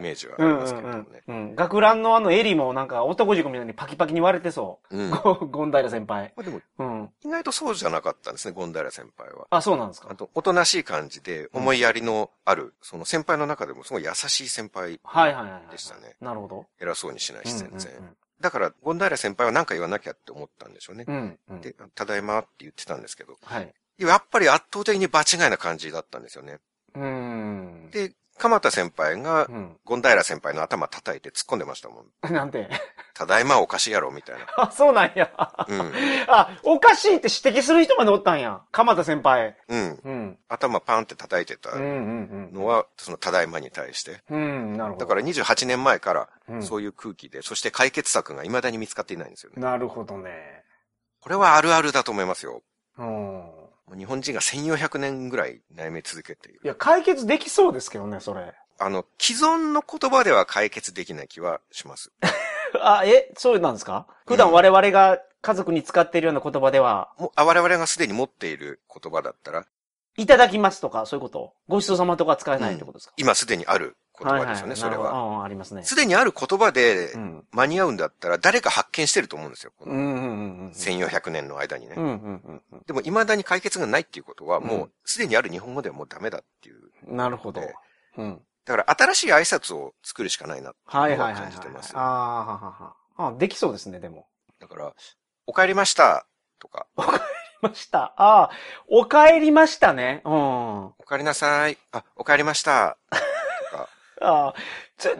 メージはありますけれどもね。んうん。うん。学ランのあの襟もなんか男塾みたいにパキパキに割れてそう。うん。ゴ ゴンダイラ先輩。まあでも、うん。意外とそうじゃなかったんですね、ゴンダイラ先輩は。あ、そうなんですかあと、おとなしい感じで、思いやりのある、その先輩の中でもすごい優しい先輩はいはいはいはい。でしたね。なるほど。偉そうにしないし、全然。うんだから、ゴンダイラ先輩は何か言わなきゃって思ったんでしょうね。うんうん。で、ただいまって言ってたんですけど、はい。やっぱり圧倒的に場違いな感じだったんですよね。うーん。で、鎌田先輩がう、ん。ゴンダイラ先輩の頭叩いて突っ込んでましたもん。なんて。ただいまはおかしいやろ、みたいな。あ、そうなんや。うん。あ、おかしいって指摘する人までおったんや。鎌田先輩。うん。うん。頭パンって叩いてたうんうんのは、そのただいまに対して。うん。うん、なるほど。だから28年前からうんそういう空気で、そして解決策が未だに見つかっていないんですよね。なるほどね。これはあるあるだと思いますよ。うん。もう日本人が1400年ぐらい悩み続けている。いや、解決できそうですけどね、それ。あの、既存の言葉では解決できない気はします。あ、え、そうなんですか？普段我々が家族に使っているような言葉では、もう、あ我々がすでに持っている言葉だったら、いただきますとか、そういうこと？ごちそうさまとか使えないってことですか、今すでにある言葉ですよね、それは。ありますね。すでにある言葉でうん。間に合うんだったら誰か発見してると思うんですよ。このうんうんうんうん。1400年の間にね。うんうんうんでも未だに解決がないっていうことは、もうすでにある日本語ではもうダメだっていう。うん。なるほどで。うん。だから新しい挨拶を作るしかないなははいはいはい、はい。感じてます。ああ、ははは。あできそうですね、でも。だから、お帰りましたとか、ました。ああ、お帰りましたね。うん。お帰りなさい。あ、お帰りました。あ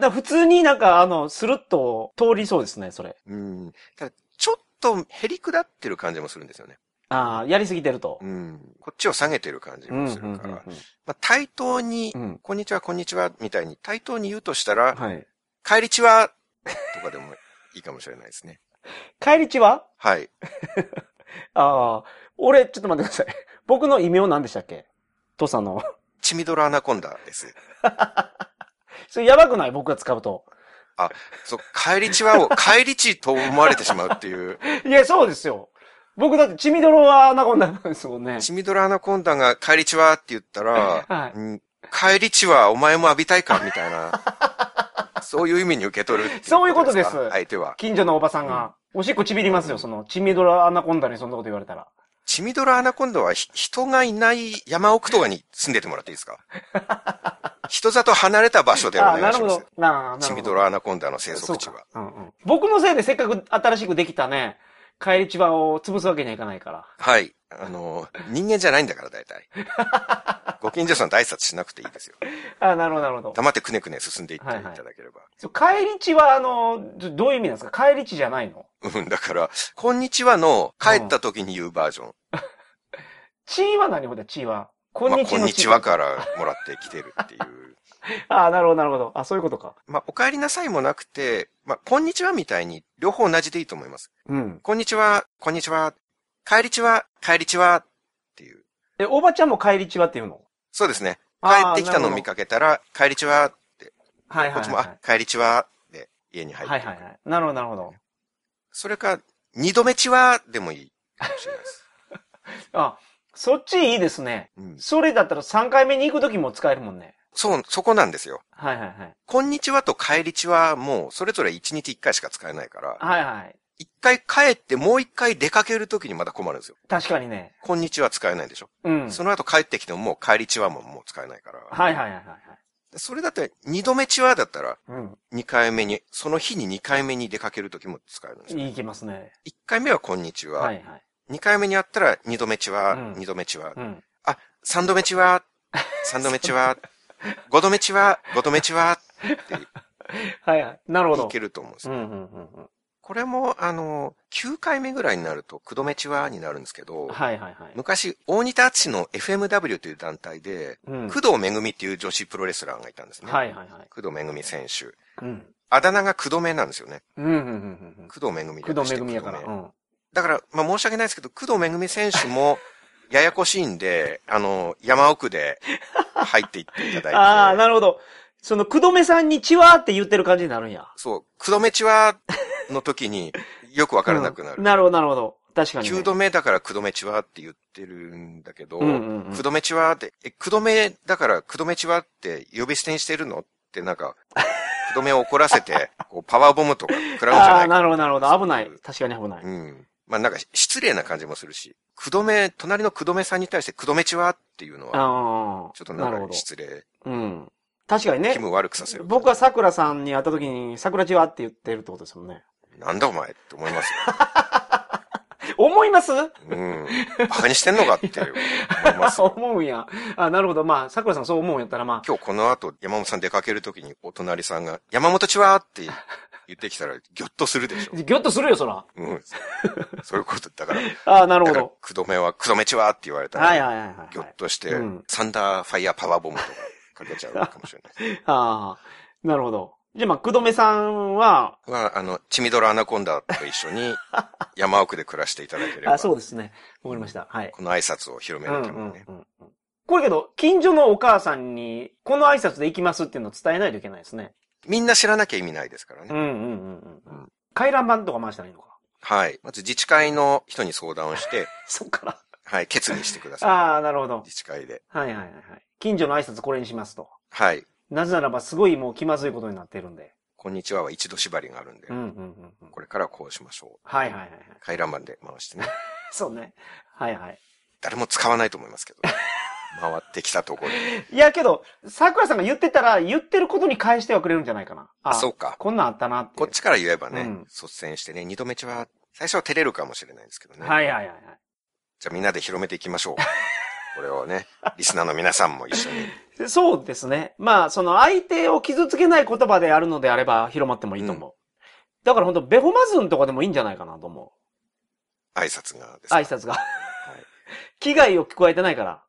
あ、普通になんか、あの、スルッと通りそうですね、それ。うん。ただ、ちょっとへりくだってる感じもするんですよね。ああ、やりすぎてるとう。ん。こっちを下げてる感じもするから。うんまあ、対等に、うん。こんにちは、こんにちは、みたいに対等に言うとしたら、はい。帰りちは、とかでもいいかもしれないですね。帰りちは？はい。ああ、俺、ちょっと待ってください。僕の異名何でしたっけ？トサの。チミドラアナコンダです。それやばくない？僕が使うと。そう、帰りちはを、帰りちと思われてしまうっていう。いや、そうですよ。僕だって、血みどろアナコンダなんですもんね。チみどろアナコンダが帰りちはって言ったら、はいうん帰りちはお前も浴びたいかみたいな。そういう意味に受け取るそういうことですか相手は。近所のおばさんが、おしっこちびりますよ、その、血みどろアナコンダにそんなこと言われたら。血みどろアナコンダはひ人がいない山奥とかに住んでてもらっていいですか？人里離れた場所でお願いしますなるほど。。な。チミドラアナコンダの生息地は。うんうん。僕のせいでせっかく新しくできたね、帰り千葉を潰すわけにはいかないから。はい。あの、人間じゃないんだから、大体。ご近所さんと挨拶しなくていいですよ。あなるほど、なるほど。黙ってくねくね進んでいっていただければ。そう帰り地は、あの、どどういう意味なんですか？帰り地じゃないの？うん、だから、こんにちはの帰った時に言うバージョン。地は何ほど？地は？こんまあ、にちは。こんにちはからもらってきてるっていう。ああ、なるほど、なるほど。あ、そういうことか。まあ、お帰りなさいもなくて、まあ、こんにちはみたいに両方同じでいいと思います。うん。こんにちは、こんにちは、帰りちは、帰りちはっていう。え、おばちゃんも帰り地はっていうの？そうですね。帰ってきたのを見かけたら、帰りちはって、はいはいはい。こっちも、あ、帰りちはで家に入って。はいはいはい。なるほど、なるほど。それか、二度目ちはでもいいかもしれないです。あ、そっちいいですね。うん、それだったら3回目に行くときも使えるもんね。そう、そこなんですよ。はいはいはい。こんにちはと帰りちはもう、それぞれ一日一回しか使えないから、はいはい。一回帰ってもう一回出かけるときにまた困るんですよ。確かにね。こんにちは使えないでしょ？うん。その後帰ってきてももう帰りちはももう使えないから。はいはいはいはいはい。それだって二度目ちはだったら、うん。二回目に、その日に二回目に出かけるときも使えるんですよ。いけますね。一回目はこんにちは。はいはい。二回目にあったら二度目ちは、うん二度目ちは。うん。あ、三度目ちは、三度目ち は、五度目ちは、五度目ちは、はいはい。なるほど。いけると思うんですよ。うんうんうんこれも、あの、9回目ぐらいになると、九度目ちはになるんですけどうん。、はいはいはい。昔、大仁田敦の FMW という団体で、うん。工藤めぐみっていう女子プロレスラーがいたんですね。はいはいはい。工藤めぐみ選手。うん。あだ名が工藤めなんですよね。うんうんうんうん。工藤めぐみ工藤めぐみやから。うん。だから、まあ申し訳ないですけど、工藤めぐみ選手も、ややこしいんで、あの、山奥で入っていっていただいて。ああ、なるほど。その、くどめさんにちわって言ってる感じになるんや。そう、九度目ちはの時によくわからなくなる。うんなるほど、なるほど。確かに、ね。9度目だから九度目ちはって言ってるんだけど、うんうんうん九度目ちはって、え、九度目だから九度目ちはって呼び捨てにしてるのってなんか、九度目を怒らせて、こうパワーボムとか食らうんじゃああ、ないか。なるほど、なるほど。危ない。確かに危ない。うん。まあなんか失礼な感じもするし、九度目、隣の九度目さんに対して九度目ちはっていうのは、ああ。ちょっとなんか。失礼、うん。確かにね気。分悪くさせる。僕は桜さんに会った時に、桜ちはって言ってるってことですもんね。なんだお前って思いますよ。思います？うん。バカにしてんのかって思いますよ。思うんや。あ、なるほど。まあ、桜さんそう思うんやったら、ま今日この後山本さん出かけるときにお隣さんが、山本ちは？って言ってきたらギョッとするでしょあ、。ぎょっとするよ、そら。うん。そういうこと。だから、ああ、なるほど。、くどめは、くどめちは？って言われたら、はいはいはいはい。ギョッとして、うんサンダーファイヤーパワーボムとかかけちゃうかもしれない。ああ、なるほど。じゃあまあ、くどめさんは、は、あの、チミドラアナコンダと一緒に 山奥で暮らしていただければ、あ、そうですね。わかりました。はい。この挨拶を広めるためにね。んうんうん。これけど、近所のお母さんに、この挨拶で行きますっていうのを伝えないといけないですね。みんな知らなきゃ意味ないですからね。うんうんうんうんうん。回覧板とか回したらいいのか。はい。まず自治会の人に相談をして、そっから。はい、決議してください。ああ、なるほど。自治会で。はいはいはいはい。近所の挨拶これにしますと。はい。なぜならば、すごいもう気まずいことになってるんで。こんにちはは一度縛りがあるんで、うんうんうんうん。これからこうしましょう。はいはいはいはい。回覧板で回してね。そうね。はいはい。誰も使わないと思いますけど。回ってきたところで。いやけど、桜さんが言ってたら、言ってることに返してはくれるんじゃないかな。あ、そうか。こんなんあったなって。こっちから言えばね、うん率先してね、二度目ちは、最初は照れるかもしれないですけどね。はいはいはいはい。じゃあみんなで広めていきましょう。これをね、リスナーの皆さんも一緒に。そうですね。まあ、その相手を傷つけない言葉であるのであれば広まってもいいと思う。だから本当ベホマズンとかでもいいんじゃないかなと思挨拶がです挨拶が。はい 危害を加えてないから。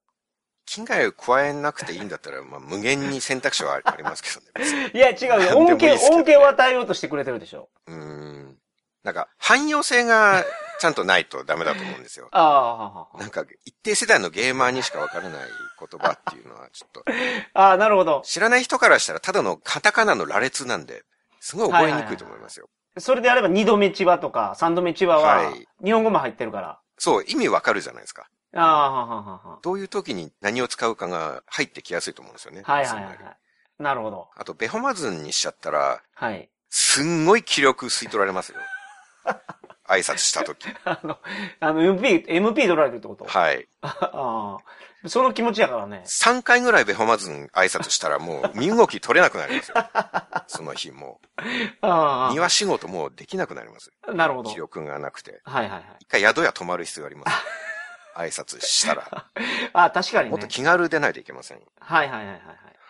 危害を加えなくていいんだったら、まあ、無限に選択肢はありますけどね。いや、違うよ。恩恵、恩恵を与えようとしてくれてるでしょ。うーん。なんか、汎用性がちゃんとないとダメだと思うんですよ。ああ、ははなんか、一定世代のゲーマーにしかわからない言葉っていうのは、ちょっと、ああ、なるほど。知らない人からしたらただのカタカナの羅列なんで、すごい覚えにくいと思いますよ。それであれば二度目千葉とか三度目千葉ははい、日本語も入ってるから。そう、意味わかるじゃないですか。ああ、はははは。どういう時に何を使うかが入ってきやすいと思うんですよね。はいはいはいはい。なるほど。あと、ベホマズンにしちゃったら、はい。すんごい気力吸い取られますよ。挨拶した時。あの、あの、MP、MP 取られるってこと？はい。ああ。その気持ちやからね。3回ぐらいベホマズン挨拶したらもう身動き取れなくなりますよ。その日もあう。庭仕事もうできなくなります。あ。なるほど。気力がなくて。はいはいはい。一回宿屋泊まる必要あります。挨拶したら。ああ、確かにね。もっと気軽でないといけません。はいはいはいはいはい。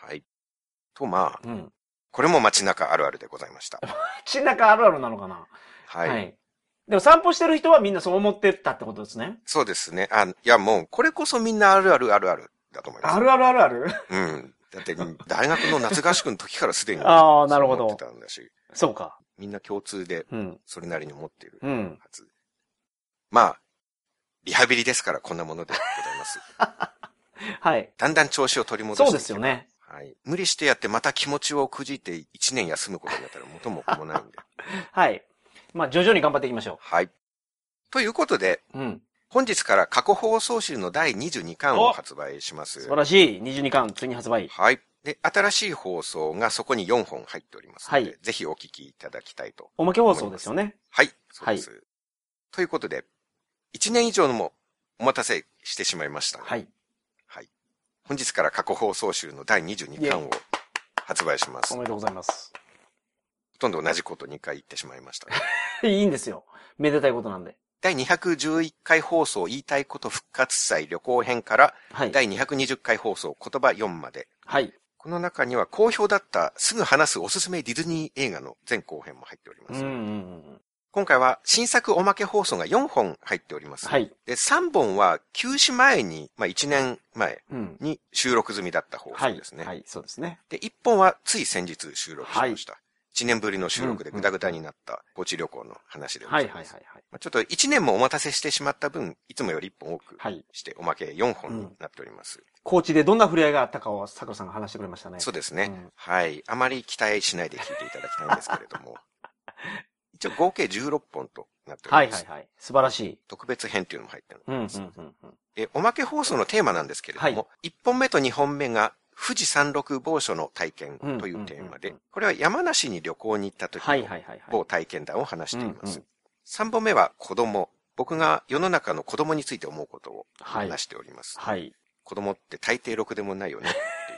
はい。と、まあ、うん。これも街中あるあるでございました。街中あるあるなのかな？はい。でも散歩してる人はみんなそう思ってたってことですね。そうですね。あ、いやもう、これこそみんなあるあるあるあるだと思います。あるあるあるあるうん。だって、大学の夏合宿の時からすでに。あーなるほど思ってたんだし、そうか。みんな共通で、うん。それなりに思っているうん。はず。まあ、リハビリですからこんなものでございます。はい。だんだん調子を取り戻してそうですよね。はい。無理してやってまた気持ちをくじいて1年休むことになったら元も子もないんで。はい。まあ、徐々に頑張っていきましょはい。ということで、う。うん。本日から過去放送集の第22巻を発売します素晴。らしい。22巻、ついに発売。はい。で、新しい放送がそこに4本入っておりますので、はいぜひお聞きいただきたいと。おまけ放送ですよね。はい。そうです。ということで、1年以上のもお待たせしてしまいました、はい。はい。本日から過去放送集の第22巻を発売します。ほおめでとうございます。とんど同じこと2回言ってしまいました。いいんですよ。めでたいことなんで。第211回放送言いたいこと復活祭旅行編からはい。第220回放送言葉4まで。はい。この中には好評だったすぐ話すおすすめディズニー映画の前後編も入っております。うんうんうん。今回は新作おまけ放送が4本入っております。はい。で、3本は休止前に、まあ1年前うん。に収録済みだった放はい。送ですね。はい、そうですね。で、1本はつい先日収録しました。1年ぶりの収録でグダグダになった高知旅行の話でござはいいます。はいはいはい。まあちょっと1年もお待たせしてしまった分、いつもより1本多くはい。して、おまけ4本になっております。高知でどんな触れ合いがあったかを桜さんが話してくれましたね。そうですね、うんはい。あまり期待しないで聞いていただきたいんですけれども。一応合計16本となっております。はいはいはい。素晴らしい。特別編っていうのも入ってるうんうんんです。うんうん。えおまけ放送のテーマなんですけれども、1本目と2本目が富士山麓某所の体験というテーマでこれは山梨に旅行に行った時の。某体験談を話していますうんうん。3本目は子供。僕が世の中の子供について思うことをはい話しております。はい。い子供って大抵ろくでもないよねいう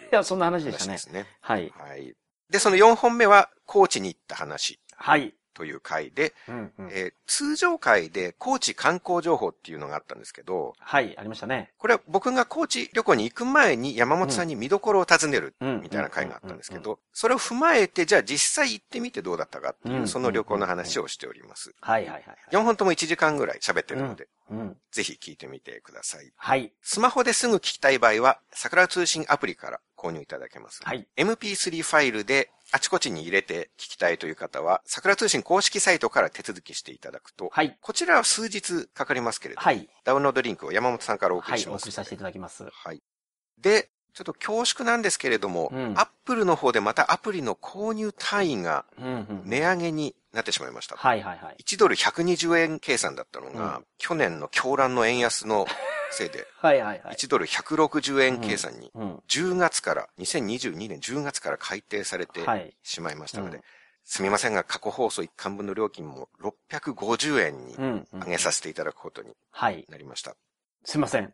や、そんな話でしたね話で。すね。はい。はい。で、その4本目は高知に行った話はい。という回で、うんうん。えー通常回で高知観光情報っていうのがあったんですけど、はい、ありましたね。これは僕が高知旅行に行く前に山本さんに見どころを尋ねるうんみたいな回があったんですけど、それを踏まえて、じゃあ実際行ってみてどうだったかっていうう、んその旅行の話をしております。はいはいはいはい。4本とも1時間ぐらい喋ってるので、うん。ぜひ聞いてみてください。はい。スマホですぐ聞きたい場合は、桜通信アプリから購入いただけます。はい。MP3 ファイルであちこちに入れて聞きたいという方は、桜通信公式サイトから手続きしていただくと、はい。こちらは数日かかりますけれども、はい。ダウンロードリンクを山本さんからお送はい。りします。お送りさせていただきます。はい。で、ちょっと恐縮なんですけれども、うんアップルの方でまたアプリの購入単位がうんうん。値上げになってしまいました。はいはいはい。1ドル120円計算だったのが、うん去年の狂乱の円安のせいで、はいはいはい。1ドル160円計算に、うん。10月から、2022年10月から改定されてはい。しまいましたので、うんすみませんが、過去放送1巻分の料金も650円にうん。うん上げさせていただくことにはい。なりました。すいません。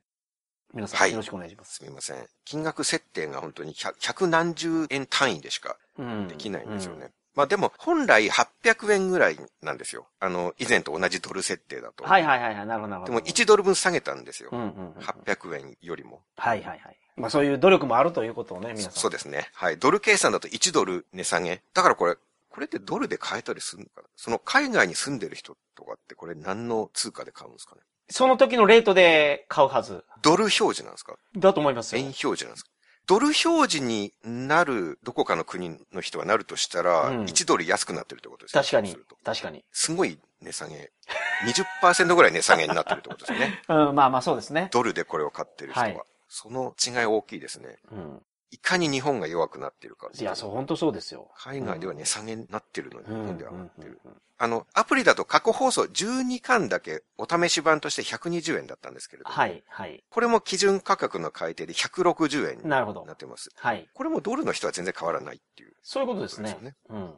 皆さん、はいよろしくお願いします。すみません。金額設定が本当に百百何十円単位でしかうんできないんですよね。うんまあでも、本来800円ぐらいなんですよ。あの、以前と同じドル設定だと。はいはいはいはい、なるほどなるほど。でも1ドル分下げたんですよ。うんうんうん。800円よりも。はいはいはい。まあそういう努力もあるということをね、皆さん。そうですね。はい。ドル計算だと1ドル値下げ。だからこれ、これってドルで買えたりするのかな？その海外に住んでる人とかってこれ何の通貨で買うんですかね？その時のレートで買うはず。ドル表示なんですか？だと思いますよ円。表示なんですか？ドル表示になるどこかの国の人がなるとしたら、うん1ドル安くなってるってことですね確かにそうすると。確かに。すごい値下げ。20%ぐらい値下げになってるってことですね。うん、まあまあそうですね。ドルでこれを買ってる人は。はいその違い大きいですね。うん。いかに日本が弱くなっているかいや、そう、本当そうですよ。海外では値下げになってるのに、日うん。本では上がってる。うんあの、アプリだと過去放送12巻だけお試し版として120円だったんですけれども、はい、はい。これも基準価格の改定で160円になってます。はい。これもドルの人は全然変わらないっていう。そういうことですねそうん、うん。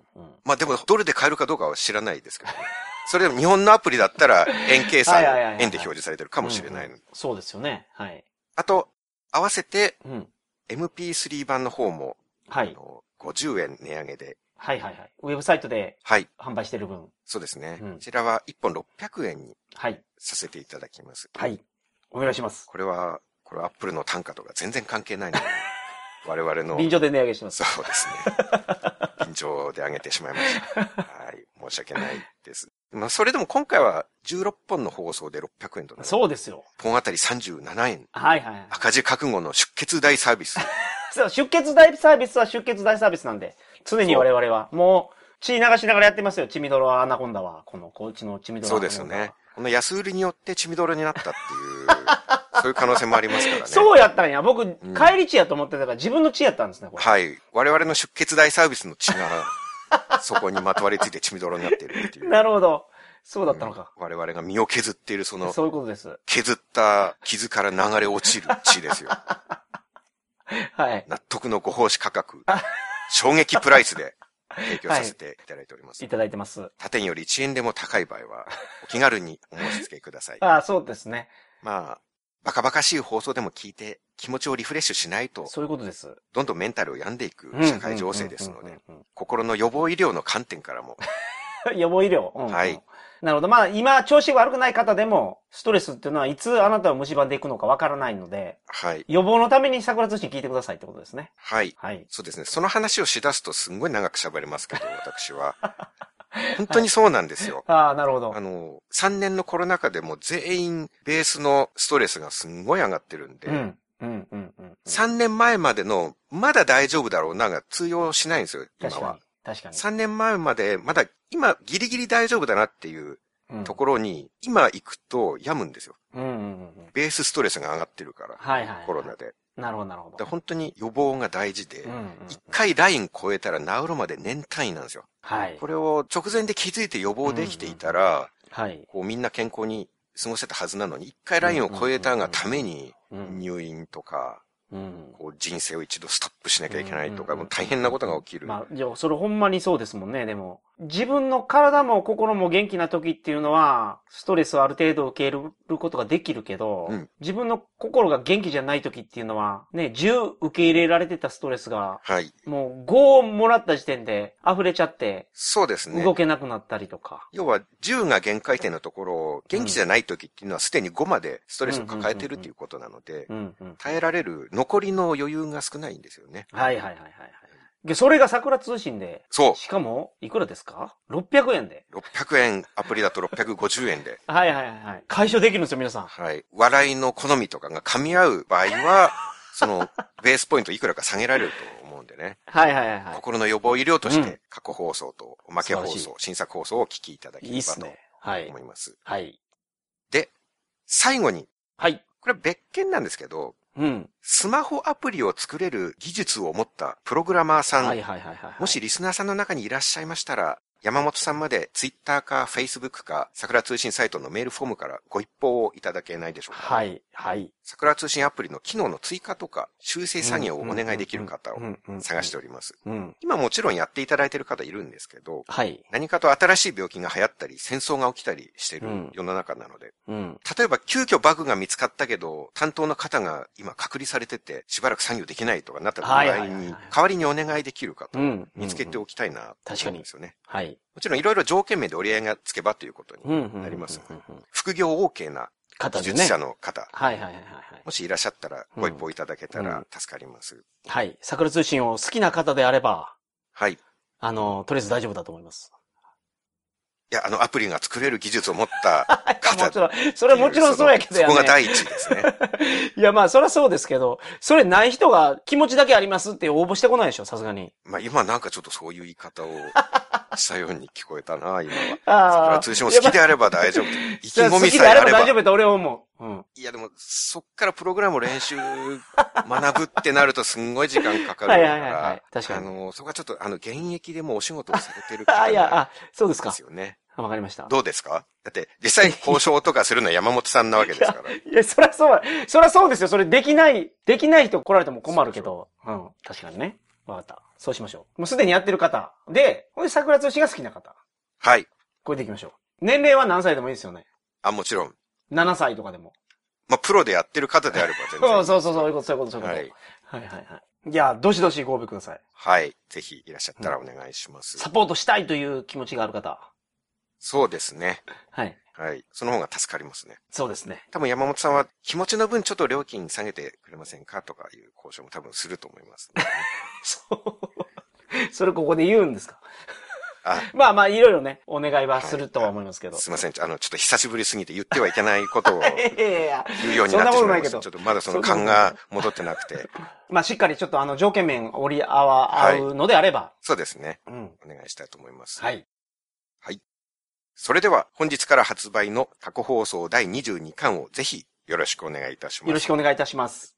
まあでもドルで買えるかどうかは知らないですけどね。それでも日本のアプリだったら円計算円で表示されてるかもしれないそうですよね。はい。あと、合わせてうん。MP3 版の方も、はい。あの50円値上げで、はいはいはい。ウェブサイトではい、販売してる分。そうですね。うんこちらは1本600円にはい。させていただきます。はい。お願いします。これは、これはアップルの単価とか全然関係ないので、我々の。便乗で値上げします。そうですね。便乗で上げてしまいました。はい。申し訳ないです。まあ、それでも今回は16本の放送で600円となる。そうですよ。本あたり37円。はいはいはい。赤字覚悟の出血大サービス。そう、出血大サービスは出血大サービスなんで、常に我々は、もう、血流しながらやってますよ。チミドロアナコンダは。この、こうちのチミドロそうですよね。。この安売りによって血みどろになったっていう、そういう可能性もありますからね。そうやったんや。僕、ん帰り血やと思ってたから、自分の血やったんですね、これ。はい。我々の出血大サービスの血が、そこにまとわりついて血みどろになっているっていう。なるほど。そうだったのか。我々が身を削っているそのそういうことです。削った傷から流れ落ちる血ですよ。はい。納得のご奉仕価格、衝撃プライスで提供させていただいております。いただいてます。他店より1円でも高い場合は、お気軽にお申し付けください。ああ、そうですね。まあ、バカバカしい放送でも聞いて気持ちをリフレッシュしないと、そういうことです。どんどんメンタルを病んでいくうん社会情勢ですので、。心の予防医療の観点からも、う ん予防医療。うんうんはい。なるほど。まあ、今、調子悪くない方でも、ストレスっていうのは、いつあなたを蝕んでいくのかわからないので、はい。予防のために桜通信聞いてくださいってことですね。はい。はい。そうですね。その話をしだすとすんごい長く喋れますけど、私は。本当にそうなんですよ。ああ、なるほどあ。の、3年のコロナ禍でも全員ベースのストレスがすんごい上がってるんで、うん。うん、うん、うんうん。3年前までのまだ大丈夫だろうなが通用しないんですよ、今は確かに。。確かに。3年前までまだ今ギリギリ大丈夫だなっていううんところに、今行くと病むんですよ。うん、うん、うんうん。ベースストレスが上がってるから、はいはい。コロナ。で。なるほど、なるほど。で本当に予防が大事でうん、、うん。一回ライン超えたら治るまで年単位なんですよ。はいこ。れを直前で気づいて予防できていたら、はい。こうみんな健康に過ごせたはずなのに、一回ラインを超えたがためにうん。入院とか、うん。こう人生を一度ストップしなきゃいけないとか、うんもう大変なことが起きる。まあ、じゃあ、それほんまにそうですもんね、でも。自分の体も心も元気な時っていうのは、ストレスをある程度受け入れることができるけど、うん自分の心が元気じゃない時っていうのは、ね、10受け入れられてたストレスが、はい。もう5をもらった時点で溢れちゃって、そうですね動。けなくなったりとか。要は10が限界点のところ、元気じゃない時っていうのはすでに5までストレスを抱えてるっていうことなのでう、んうん。耐えられる残りの余裕が少ないんですよね。はいはいはいはいはい。で、それが桜通信で、そう。しかも、いくらですか ?600 円で。600円、アプリだと650円で。はいはいはいはい。解消できるんですよ、皆さん。はい。笑いの好みとかが噛み合う場合は、その、ベースポイントいくらか下げられると思うんでね。はいはいはいはい。心の予防医療としうんて、過去放送とおまけ放送、新作放送をお聞きいただければといいっすね。はい思。います。はい。で、最後に、はい。これ別件なんですけど、うん。スマホアプリを作れる技術を持ったプログラマーさん、はいはいはいはい。もし、リスナーさんの中にいらっしゃいましたら、山本さんまでツイッターかフェイスブックか桜通信サイトのメールフォームからご一報をいただけないでしょうか？はい、はい。桜通信アプリの機能の追加とか修正作業をお願いできる方を探しております。うん。今もちろんやっていただいている方いるんですけど、はい。何かと新しい病気が流行ったり、戦争が起きたりしているうん世の中なので、うん。例えば急遽バグが見つかったけど、担当の方が今隔離されてて、しばらく作業できないとかなった場合に、代わりにお願いできる方をうん。見つけておきたいな、確かにですよね。はい。もちろんいろいろ条件名で折り合いがつけばということにうん。なります。うんうんうん副業 OK な方でね。技術者の方、はいはいはいはい。もしいらっしゃったらご一報いただけたら助かります。はい。桜通信を好きな方であれば、はい。いあの、とりあえず大丈夫だと思います。や、あのアプリが作れる技術を持った 方もちろん、それはもちろんそうやけどやね。そこが第一ですね。いや、まあ、そりゃそうですけど、それない人が気持ちだけありますって応募してこないでしょ、さすがに。まあ今なんかちょっとそういう言い方をしたように聞こえたな、今は。あ桜通信も好きであれば大丈夫。意気込好みきであればさえあれば。大丈夫と俺は思う。うん。いやでも、そっからプログラムを練習、学ぶってなるとすんごい時間かかるかはいはいはいはらい、確かにあの、そこはちょっと、あの、現役でもうお仕事をされてる方 あ、いや、あ、そうですかです。よね。あわかりました。どうですか？だって、実際交渉とかするのは山本さんなわけですから。いや、そりゃそう、そりゃそうですよ。それできない、できない人来られても困るけど。うん。確かにね。わかった。そうしましょう。もうすでにやってる方。で、これ桜通信が好きな方。はい。これでいきましょう。年齢は何歳でもいいですよね。あ、もちろん。7歳とかでも。まあ、プロでやってる方であれば全然。そうそうそう、そういうこと、そういうこと、そういうこと。はい。はいはいはい。いや、どしどしご応募ください。はい。ぜひいらっしゃったらお願いします。サポートしたいという気持ちがある方。そうですね。はい。はい。その方が助かりますね。そうですね。多分山本さんは気持ちの分ちょっと料金下げてくれませんかとかいう交渉も多分すると思います、ね。そう。それここで言うんですか？あ、まあまあ、いろいろね、お願いはするとは思いますけど。すいません。あの、ちょっと久しぶりすぎて言ってはいけないことを 言うようになってしまいました。そんなことないけどちょっとまだその勘が戻ってなくて。まあ、しっかりちょっとあの、条件面折り合わ、はい合うのであれば。そうですね。うん。お願いしたいと思います。はい。それでは本日から発売の過去放送第22巻をぜひよろしくお願いいたします。よろしくお願いいたします。